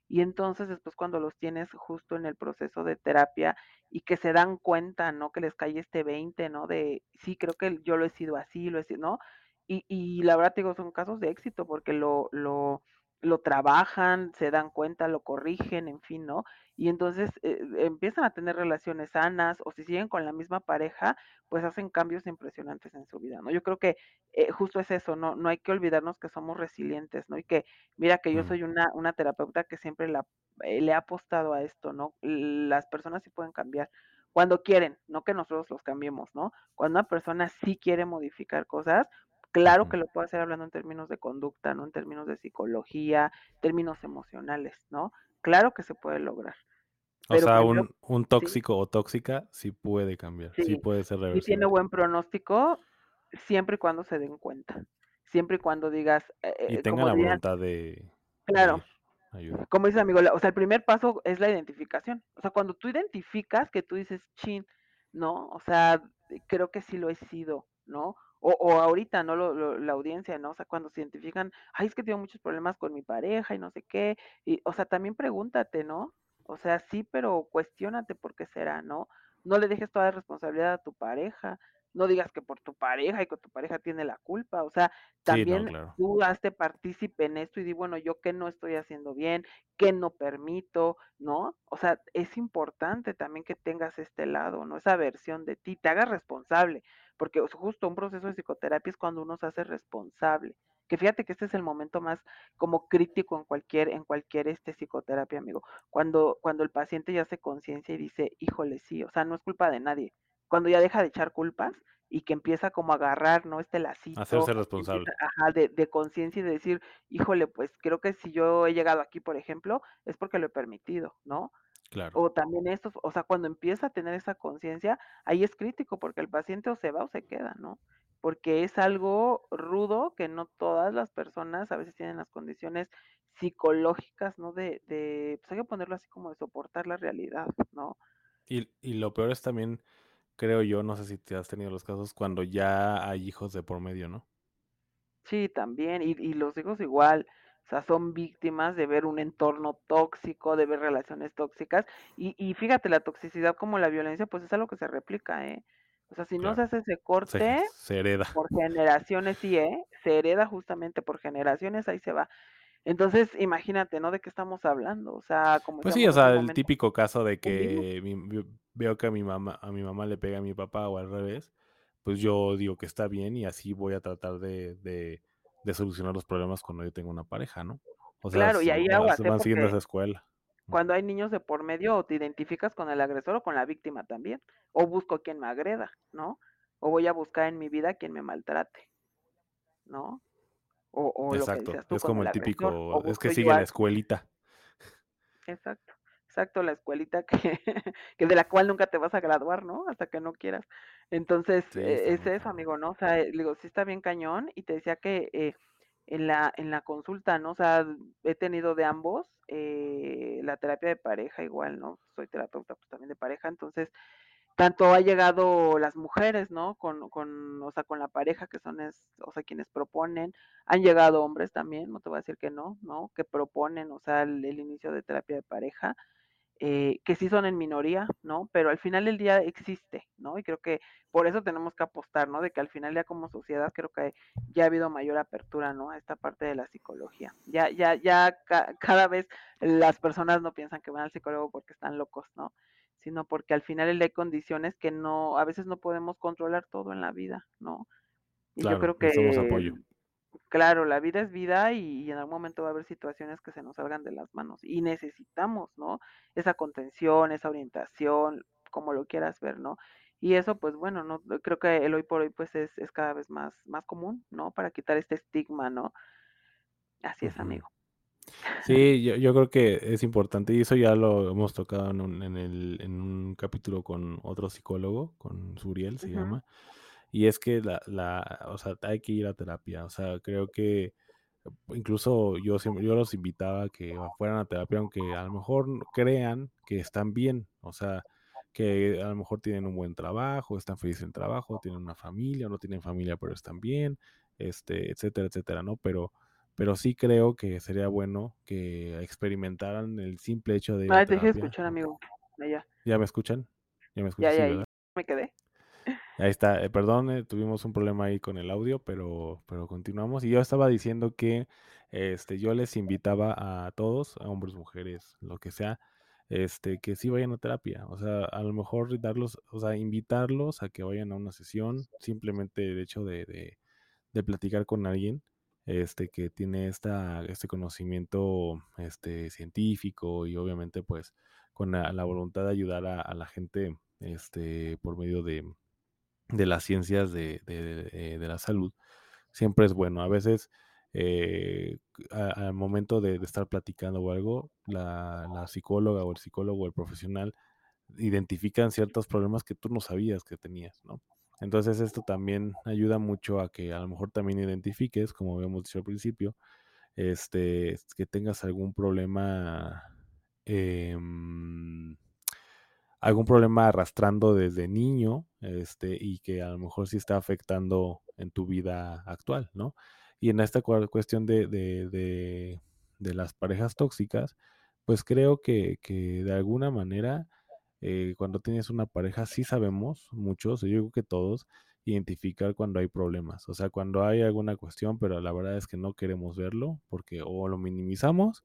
Y entonces después cuando los tienes justo en el proceso de terapia y que se dan cuenta, ¿no? Que les cae este 20, ¿no? De, sí, creo que yo lo he sido así, lo he sido, ¿no? y, y la verdad te digo, son casos de éxito porque lo, lo, lo trabajan, se dan cuenta, lo corrigen, en fin, ¿no? Y entonces eh, empiezan a tener relaciones sanas o si siguen con la misma pareja, pues hacen cambios impresionantes en su vida, ¿no? Yo creo que eh, justo es eso, ¿no? No hay que olvidarnos que somos resilientes, ¿no? Y que, mira, que yo Mm, soy una, una terapeuta que siempre la, eh, le ha apostado a esto, ¿no? Las personas sí pueden cambiar cuando quieren, no que nosotros los cambiemos, ¿no? Cuando una persona sí quiere modificar cosas, claro que lo puede hacer hablando en términos de conducta, ¿no? En términos de psicología, términos emocionales, ¿no? Claro que se puede lograr. O Pero sea, primero, un, un sí, tóxico o tóxica sí puede cambiar, sí sí, puede ser sí tiene reversible. buen pronóstico, siempre y cuando se den cuenta. Siempre y cuando digas, eh, Y eh, tengan la dirían, voluntad de claro, pedir ayuda. como dice el amigo, o sea, el primer paso es la identificación. O sea, cuando tú identificas que tú dices, chin, ¿no? O sea, creo que sí lo he sido, ¿no? O, o ahorita, ¿no? Lo, lo- la audiencia, ¿no? O sea, cuando se identifican, ay, es que tengo muchos problemas con mi pareja y no sé qué. Y, o sea, también pregúntate, ¿no? O sea, sí, pero cuestiónate por qué será, ¿no? No le dejes toda la responsabilidad a tu pareja. No digas que por tu pareja y que tu pareja tiene la culpa. O sea, Sí, no, también claro. tú hazte partícipe en esto y di, bueno, yo qué no estoy haciendo bien, qué no permito, ¿no? O sea, es importante también que tengas este lado, ¿no? Esa versión de ti, te hagas responsable, porque justo un proceso de psicoterapia es cuando uno se hace responsable. Que fíjate que este es el momento más como crítico en cualquier, en cualquier este psicoterapia, amigo. Cuando, cuando el paciente ya hace conciencia y dice, híjole, sí, o sea, no es culpa de nadie. Cuando ya deja de echar culpas y que empieza como a agarrar, ¿no? Este lacito, Hacerse responsable. empieza, ajá, de, de conciencia y de decir, híjole, pues creo que si yo he llegado aquí, por ejemplo, es porque lo he permitido, ¿no? Claro. O también esto, o sea, cuando empieza a tener esa conciencia, ahí es crítico porque el paciente o se va o se queda, ¿no? Porque es algo rudo que no todas las personas a veces tienen las condiciones psicológicas, ¿no? De, de pues hay que ponerlo así como de soportar la realidad, ¿no? Y, y lo peor es también, creo yo, no sé si te has tenido los casos cuando ya hay hijos de por medio, ¿no? Sí, también, y, y los hijos igual, o sea, son víctimas de ver un entorno tóxico, de ver relaciones tóxicas, y, y fíjate, la toxicidad como la violencia, pues es algo que se replica, ¿eh? O sea, si no se hace ese Se, corte, se hereda. [LAUGHS] por generaciones, sí, ¿eh? Se hereda justamente por generaciones, ahí se va. Entonces, imagínate, ¿no? ¿De qué estamos hablando? O sea, como Pues sí, o sea, el momento, típico caso de virus, que mi- veo que a mi mamá, a mi mamá le pega a mi papá o al revés, pues yo digo que está bien y así voy a tratar de, de, de solucionar los problemas cuando yo tengo una pareja, ¿no? O sea, claro, y ahí van siguiendo esa escuela. cuando hay niños de por medio, o te identificas con el agresor o con la víctima también, o busco quien me agreda, ¿no? O voy a buscar en mi vida quien me maltrate, ¿no? O, o lo que Exacto. tú Es como el el agresor, o típico, es que sigue la a... escuelita. Exacto, exacto, la escuelita que, [LAUGHS] que de la cual nunca te vas a graduar, ¿no? Hasta que no quieras. Entonces, Sí, eh, está es eso, amigo, ¿no? O sea, eh, digo, sí está bien cañón, y te decía que eh, en la, en la consulta, ¿no? O sea, he tenido de ambos, eh, la terapia de pareja igual, ¿no? Soy terapeuta pues también de pareja, entonces tanto ha llegado las mujeres, ¿no? Con, con, o sea, con la pareja que son, es, o sea, quienes proponen, han llegado hombres también, no te voy a decir que no, ¿no? Que proponen, o sea, el, el inicio de terapia de pareja, eh, que sí son en minoría, ¿no? Pero al final del día existe, ¿no? Y creo que por eso tenemos que apostar, ¿no? De que al final ya como sociedad creo que ya ha habido mayor apertura, ¿no? A esta parte de la psicología. Ya, ya, ya ca cada vez las personas no piensan que van al psicólogo porque están locos, ¿no? Sino porque al final hay condiciones que no, a veces no podemos controlar todo en la vida, ¿no? Y yo creo que apoyo. Claro, la vida es vida y, y en algún momento va a haber situaciones que se nos salgan de las manos y necesitamos, ¿no? Esa contención, esa orientación, como lo quieras ver, ¿no? Y eso, pues bueno, no creo que el hoy por hoy pues es, es cada vez más, más común, ¿no? Para quitar este estigma, ¿no? Así es, amigo. Sí, yo, yo creo que es importante y eso ya lo hemos tocado en un, en el, en un capítulo con otro psicólogo, con Suriel se llama, y es que la, la, o sea, hay que ir a terapia, o sea, creo que incluso yo siempre, yo los invitaba a que fueran a terapia, aunque a lo mejor crean que están bien, o sea, que a lo mejor tienen un buen trabajo, están felices en el trabajo, tienen una familia, o no tienen familia, pero están bien, este, etcétera, etcétera, ¿no? Pero, pero sí creo que sería bueno que experimentaran el simple hecho de ir a Ay, te dejé de escuchar, amigo. Ya, ¿Ya me escuchan? ¿Ya me ya, escuchan? Sí, ya, ahí me quedé. Ahí está, eh, perdón, eh, tuvimos un problema ahí con el audio, pero, pero continuamos. Y yo estaba diciendo que este, yo les invitaba a todos, a hombres, mujeres, lo que sea, este, que sí vayan a terapia. O sea, a lo mejor darlos, o sea, invitarlos a que vayan a una sesión, simplemente el hecho de, de, de platicar con alguien, este, que tiene esta, este conocimiento este, científico y obviamente pues con la, voluntad de ayudar a, a la gente este, por medio de, de las ciencias de, eh, de, la salud, siempre es bueno. A veces, eh, al momento de, estar platicando o algo, la, psicóloga o el psicólogo o el profesional identifican ciertos problemas que tú no sabías que tenías, ¿no? Entonces esto también ayuda mucho a que a lo mejor también identifiques, como habíamos dicho al principio, este, que tengas algún problema eh, algún problema arrastrando desde niño, este, y que a lo mejor sí está afectando en tu vida actual, ¿no? Y en esta cuestión de, de, de, las parejas tóxicas, pues creo que, que de alguna manera, eh, cuando tienes una pareja, sí sabemos, muchos, yo creo que todos, identificar cuando hay problemas, o sea, cuando hay alguna cuestión, pero la verdad es que no queremos verlo, porque o lo minimizamos,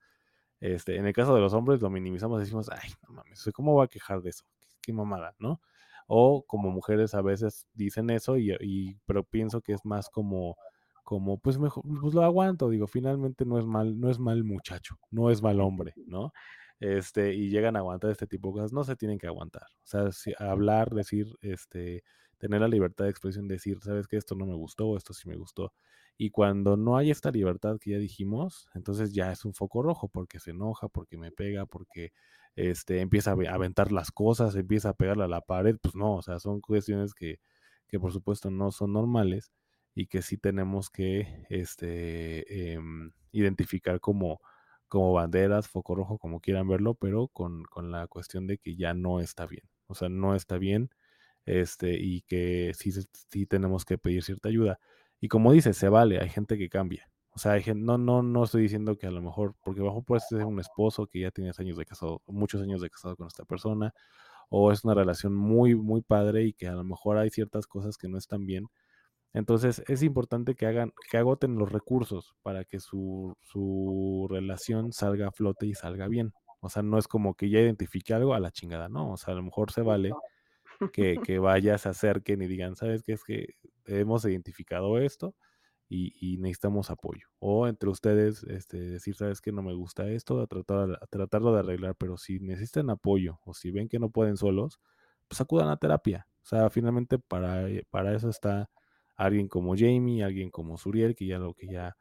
este, en el caso de los hombres lo minimizamos, decimos, ay, no mames, ¿cómo va a quejar de eso? Qué, qué mamada, ¿no? O como mujeres a veces dicen eso, y, y, pero pienso que es más como, como, pues mejor, pues lo aguanto, digo, finalmente no es mal, no es mal muchacho, no es mal hombre, ¿no? Este, y llegan a aguantar este tipo de cosas, no se tienen que aguantar. O sea, si, hablar, decir, este, tener la libertad de expresión, decir, sabes que esto no me gustó, esto sí me gustó. Y cuando no hay esta libertad que ya dijimos, entonces ya es un foco rojo porque se enoja, porque me pega, porque este, empieza a aventar las cosas, empieza a pegarle a la pared. Pues no, o sea, son cuestiones que, que por supuesto no son normales y que sí tenemos que este, eh, identificar como, como banderas, foco rojo, como quieran verlo, pero con, con la cuestión de que ya no está bien. O sea, no está bien este, y que sí, sí tenemos que pedir cierta ayuda. Y como dices, se vale, hay gente que cambia. O sea, hay gente, no, no, no estoy diciendo que a lo mejor, porque mejor puedes ser un esposo que ya tienes años de casado, muchos años de casado con esta persona, o es una relación muy, muy padre y que a lo mejor hay ciertas cosas que no están bien. Entonces es importante que hagan, que agoten los recursos para que su, su relación salga a flote y salga bien. O sea, no es como que ya identifique algo a la chingada, no. O sea, a lo mejor se vale que, [LAUGHS] que vayas, se acerquen y digan, ¿sabes qué? Es que hemos identificado esto y, y, necesitamos apoyo. O entre ustedes, este, decir, ¿sabes qué? No me gusta esto, a tratar, a tratarlo de arreglar, pero si necesitan apoyo o si ven que no pueden solos, pues acudan a terapia. O sea, finalmente para, para eso está alguien como Jamie, alguien como Suriel, que ya lo que ya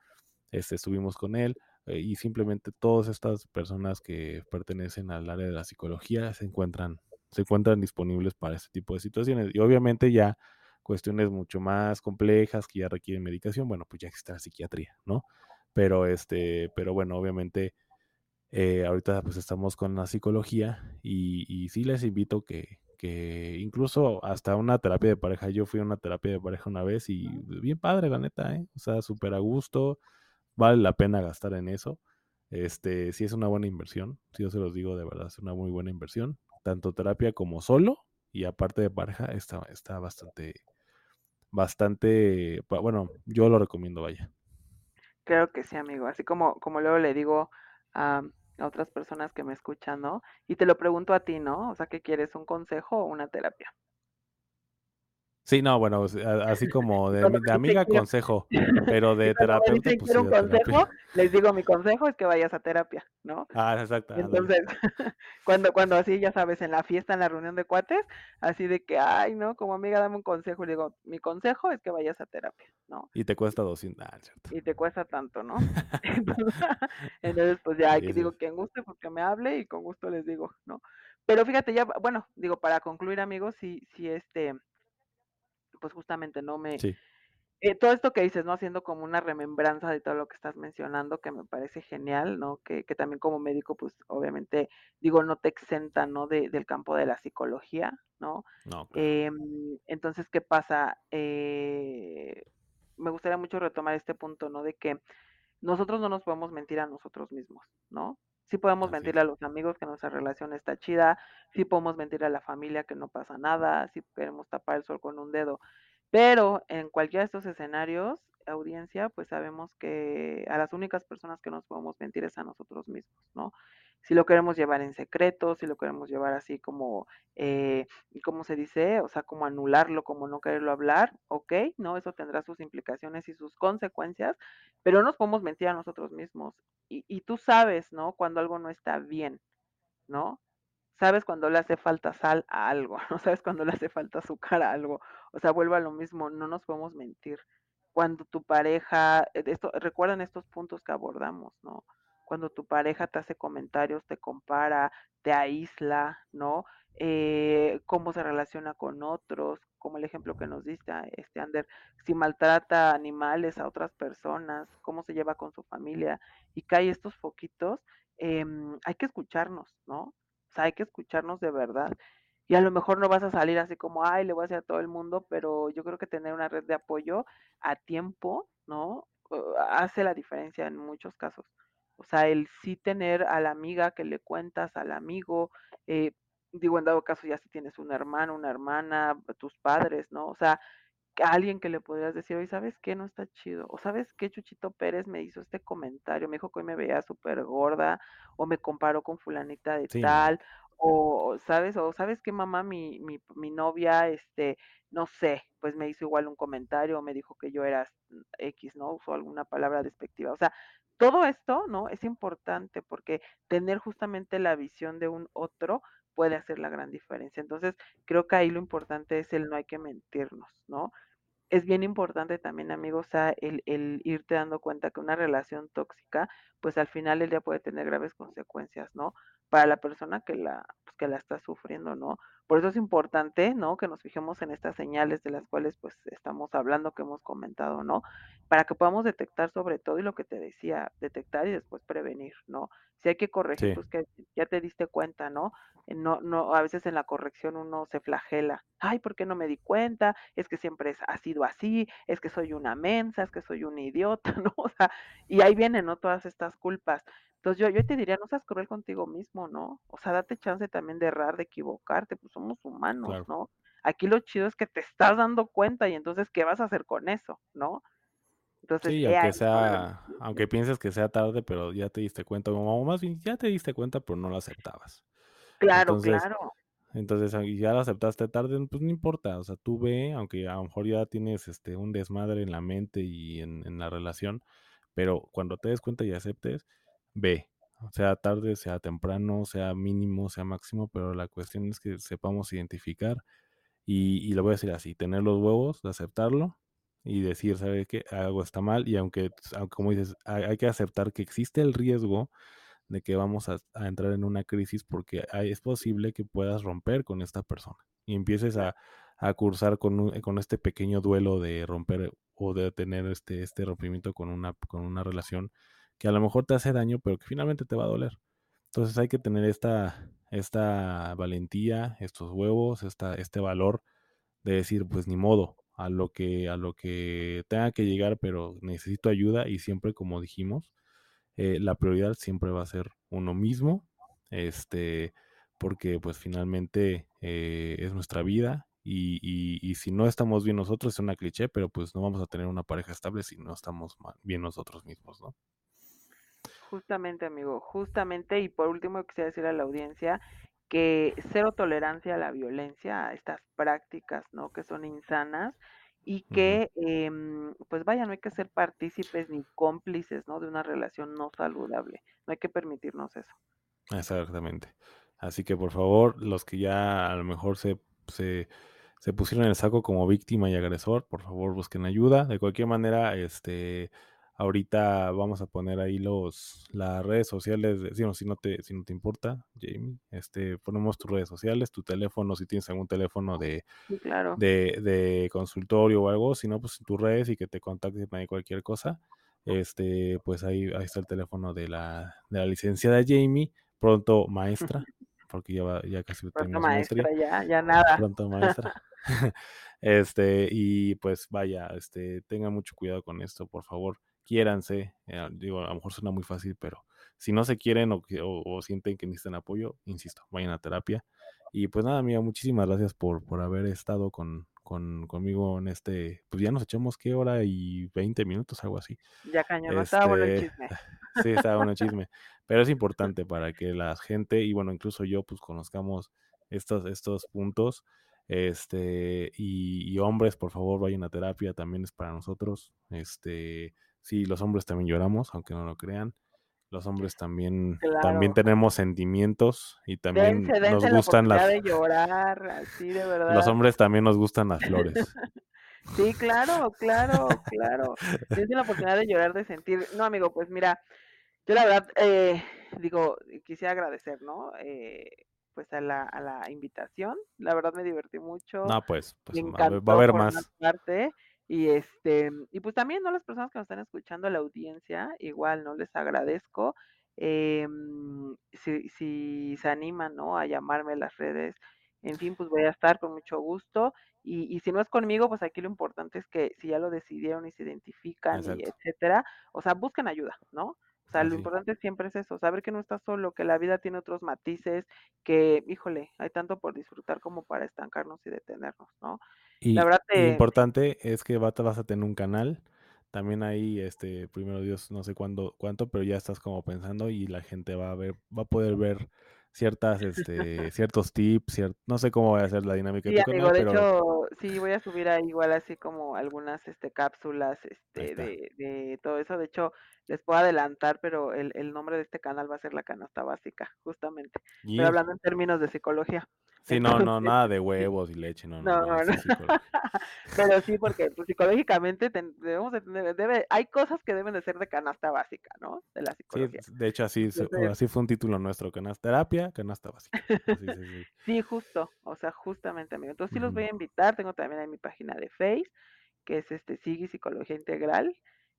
este, estuvimos con él, eh, y simplemente todas estas personas que pertenecen al área de la psicología se encuentran se encuentran disponibles para este tipo de situaciones. Y obviamente ya cuestiones mucho más complejas que ya requieren medicación, bueno, pues ya existe la psiquiatría, ¿no? Pero este, pero bueno, obviamente eh, ahorita pues estamos con la psicología y, y sí les invito que, que incluso hasta una terapia de pareja, yo fui a una terapia de pareja una vez y bien padre, la neta, ¿eh? O sea, súper a gusto, vale la pena gastar en eso. Este, sí es una buena inversión, si yo se los digo de verdad, es una muy buena inversión tanto terapia como solo y aparte de pareja está, está bastante, bastante, bueno, yo lo recomiendo, vaya. Creo que sí, amigo, así como, como luego le digo a, a otras personas que me escuchan, ¿no? Y te lo pregunto a ti, ¿no? O sea, ¿qué quieres, un consejo o una terapia? Sí, no, bueno, así como de, de amiga consejo, [LAUGHS] pero de terapeuta. Pues, un consejo, les digo mi consejo es que vayas a terapia, ¿no? Ah, exacto. Entonces, [LAUGHS] cuando, cuando así, ya sabes, en la fiesta, en la reunión de cuates, así de que, ay, no, como amiga, dame un consejo, le digo, mi consejo es que vayas a terapia, ¿no? Y te cuesta 200, ah, cierto. Y te cuesta tanto, ¿no? [LAUGHS] Entonces, pues ya, hay que digo, quien guste, pues que me hable y con gusto les digo, ¿no? Pero fíjate, ya, bueno, digo, para concluir, amigos, si, si este pues justamente no me... Sí. Eh, todo esto que dices, ¿no? Haciendo como una remembranza de todo lo que estás mencionando, que me parece genial, ¿no? Que, que también como médico, pues obviamente, digo, no te exenta, ¿no? De, del campo de la psicología, ¿no? No, claro. eh, entonces, ¿qué pasa? Eh, me gustaría mucho retomar este punto, ¿no? De que nosotros no nos podemos mentir a nosotros mismos, ¿no? Sí podemos Así mentirle es. a los amigos que nuestra relación está chida, sí podemos mentirle a la familia que no pasa nada, si queremos tapar el sol con un dedo. Pero en cualquiera de estos escenarios, audiencia, pues sabemos que a las únicas personas que nos podemos mentir es a nosotros mismos, ¿no? Si lo queremos llevar en secreto, si lo queremos llevar así como, eh, ¿cómo se dice? O sea, como anularlo, como no quererlo hablar, ok, ¿no? Eso tendrá sus implicaciones y sus consecuencias, pero no nos podemos mentir a nosotros mismos. Y, y tú sabes, ¿no? Cuando algo no está bien, ¿no? Sabes cuando le hace falta sal a algo, [LAUGHS] no sabes cuando le hace falta azúcar a algo. O sea, vuelvo a lo mismo, no nos podemos mentir. Cuando tu pareja, eh, esto, recuerdan estos puntos que abordamos, ¿no? Cuando tu pareja te hace comentarios, te compara, te aísla, ¿no? Eh, cómo se relaciona con otros, como el ejemplo que nos diste, ah, este Ander, si maltrata animales a otras personas, cómo se lleva con su familia y cae estos foquitos, em, hay que escucharnos, ¿no? O sea, hay que escucharnos de verdad. Y a lo mejor no vas a salir así como, ay, le voy a decir a todo el mundo, pero yo creo que tener una red de apoyo a tiempo, ¿no? Hace la diferencia en muchos casos. O sea, el sí tener a la amiga que le cuentas, al amigo, eh, digo, en dado caso ya si tienes un hermano, una hermana, tus padres, ¿no? O sea, que a alguien que le podrías decir, oye, ¿sabes qué? No está chido. O ¿sabes qué? Chuchito Pérez me hizo este comentario, me dijo que hoy me veía súper gorda, o me comparó con fulanita de Sí, tal, o, ¿sabes? O ¿sabes qué, mamá? Mi, mi, mi novia, este, no sé, pues me hizo igual un comentario, o me dijo que yo era mm, X, ¿no? Usó alguna palabra despectiva. O sea, todo esto, ¿no? Es importante porque tener justamente la visión de un otro puede hacer la gran diferencia. Entonces, creo que ahí lo importante es el no hay que mentirnos, ¿no? Es bien importante también, amigos, el, el irte dando cuenta que una relación tóxica, pues al final el día puede tener graves consecuencias, ¿no? Para la persona que la, pues, que la está sufriendo, ¿no? Por eso es importante, ¿no? Que nos fijemos en estas señales de las cuales pues estamos hablando, que hemos comentado, ¿no? Para que podamos detectar sobre todo y lo que te decía, detectar y después prevenir, ¿no? Si hay que corregir, Sí. pues que ya te diste cuenta, ¿no? No, no, a veces en la corrección uno se flagela. Ay, ¿por qué no me di cuenta? Es que siempre es, ha sido así, es que soy una mensa, es que soy un idiota, [LAUGHS] ¿no? O sea, y ahí vienen, ¿no? Todas estas culpas. Entonces yo, yo te diría, no seas cruel contigo mismo, ¿no? O sea, date chance también de errar, de equivocarte, pues somos humanos, Claro. ¿no? Aquí lo chido es que te estás dando cuenta y entonces, ¿qué vas a hacer con eso, ¿no? Entonces, Sí, aunque sea, [LAUGHS] aunque pienses que sea tarde, pero ya te diste cuenta, o más bien ya te diste cuenta, pero no lo aceptabas. Claro, Entonces, claro. entonces, y ya lo aceptaste tarde, pues no importa, o sea, tú ve, aunque a lo mejor ya tienes este un desmadre en la mente y en, en la relación, pero cuando te des cuenta y aceptes, ve, sea tarde, sea temprano, sea mínimo, sea máximo, pero la cuestión es que sepamos identificar y, y lo voy a decir así, tener los huevos de aceptarlo y decir, ¿sabe qué? Algo está mal y aunque, como dices, hay, que aceptar que existe el riesgo de que vamos a, entrar en una crisis porque es posible que puedas romper con esta persona y empieces a, cursar con, con este pequeño duelo de romper o de tener este, este rompimiento con una, con una relación que a lo mejor te hace daño, pero que finalmente te va a doler. Entonces hay que tener esta, esta valentía, estos huevos, esta, este valor de decir, pues ni modo, a lo que, a lo que tenga que llegar, pero necesito ayuda y siempre, como dijimos, eh, la prioridad siempre va a ser uno mismo, este, porque pues finalmente eh, es nuestra vida y, si no estamos bien nosotros, es una cliché, pero pues no vamos a tener una pareja estable si no estamos bien nosotros mismos, ¿no? Justamente, amigo, justamente. Y por último, quisiera decir a la audiencia que cero tolerancia a la violencia, a estas prácticas, ¿no? Que son insanas y que, em, pues vaya, no hay que ser partícipes ni cómplices, ¿no? De una relación no saludable. No hay que permitirnos eso. Exactamente. Así que por favor, los que ya a lo mejor se, se, se pusieron en el saco como víctima y agresor, por favor busquen ayuda. De cualquier manera, este, ahorita vamos a poner ahí los, las redes sociales, de- si, no, si no te, si no te importa, Jamie, este, ponemos tus redes sociales, tu teléfono, si tienes algún teléfono de, claro. de, de consultorio o algo, si no, pues tus redes y que te contacten ahí cualquier cosa. Este, pues ahí, ahí está el teléfono de la, de la licenciada Jamie, pronto maestra, [LAUGHS] porque ya, va- ya casi Pronto tenemos maestría, maestra, ya, ya nada. pronto [LAUGHS] maestra. [LAUGHS] Este, y pues vaya, este, tengan mucho cuidado con esto, por favor, quiéranse, eh, digo, a lo mejor suena muy fácil, pero si no se quieren o, o, sienten que necesitan apoyo, insisto, vayan a terapia. Y pues nada, amiga, muchísimas gracias por, por haber estado con, con, conmigo en este, pues ya nos echamos qué hora y 20 minutos, algo así. Ya cañón, estaba bueno el este, chisme. [LAUGHS] Sí, estaba bueno el [LAUGHS] chisme, pero es importante para que la gente y bueno, incluso yo pues conozcamos estos, estos puntos. Este, y, hombres, por favor, vayan a terapia, también es para nosotros. Este, sí, los hombres también lloramos, aunque no lo crean. Los hombres [LAUGHS] también, también tenemos sentimientos y también nos gustan las. De llorar, de verdad. Los hombres también nos gustan las flores. [LAUGHS] sí, claro, claro, claro. Tienes la oportunidad de llorar, de sentir. No, amigo, pues mira, yo la verdad, eh, digo, quisiera agradecer, ¿no? Eh, pues a la, a la invitación. La verdad me divertí mucho. No, pues, pues va a haber más. Parte. Y este, y pues también, ¿no? Las personas que nos están escuchando, la audiencia, igual, ¿no? Les agradezco. Em, si, si se animan, ¿no? A llamarme a las redes, en fin, pues voy a estar con mucho gusto. Y, y, si no es conmigo, pues aquí lo importante es que si ya lo decidieron y se identifican y etcétera, o sea, busquen ayuda, ¿no? O sea, lo importante siempre es eso, saber que no estás solo, que la vida tiene otros matices, que, híjole, hay tanto por disfrutar como para estancarnos y detenernos, ¿no? Y lo importante es que vas a tener un canal. También ahí, este, primero Dios, no sé cuándo, cuánto, pero ya estás como pensando y la gente va a ver, va a poder ver ciertas, este, [LAUGHS] ciertos tips, no sé cómo va a ser la dinámica sí, de amigo, de hecho, sí, voy a subir ahí igual así como algunas, este, cápsulas, este, de, de todo eso. De hecho, les puedo adelantar, pero el, el nombre de este canal va a ser la canasta básica, justamente. Pero hablando en términos de psicología. Sí, no, no, nada de [LAUGHS] huevos y leche, no, no. no, no, [LAUGHS] Pero sí, porque pues, psicológicamente debemos de tener, debe, hay cosas que deben de ser de canasta básica, ¿no? De la psicología. Sí, de hecho así, así fue un título nuestro, canasta terapia, canasta básica. [LAUGHS] sí, justo, o sea, justamente, amigo. Entonces sí los voy a invitar, tengo también en mi página de Face, que es este Sigui Psicología Integral.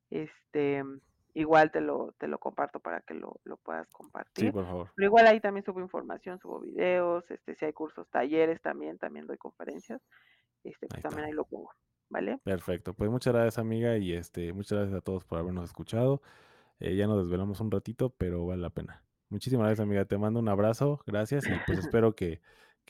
Este, igual te lo, te lo comparto para que lo, lo, puedas compartir. Sí, por favor. Pero igual ahí también subo información, subo videos, este, si hay cursos, talleres también, también doy conferencias, este, pues también ahí lo pongo, ¿vale? Perfecto, pues muchas gracias amiga y este, muchas gracias a todos por habernos escuchado. Eh, ya nos desvelamos un ratito, pero vale la pena. Muchísimas gracias amiga, te mando un abrazo, gracias y pues [LAUGHS] espero que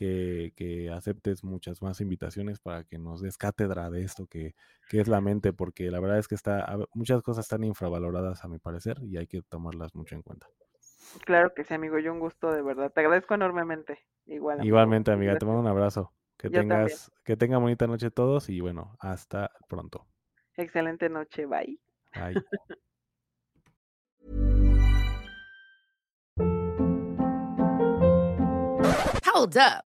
que, aceptes muchas más invitaciones para que nos des cátedra de esto que, es la mente, porque la verdad es que está, muchas cosas están infravaloradas a mi parecer y hay que tomarlas mucho en cuenta. Claro que sí, amigo, yo un gusto de verdad. Te agradezco enormemente. Igual. Igualmente, amiga, te mando un abrazo. Que tengas, que tengan bonita noche todos y bueno, hasta pronto. Excelente noche, bye. Bye. [LAUGHS] Hold up.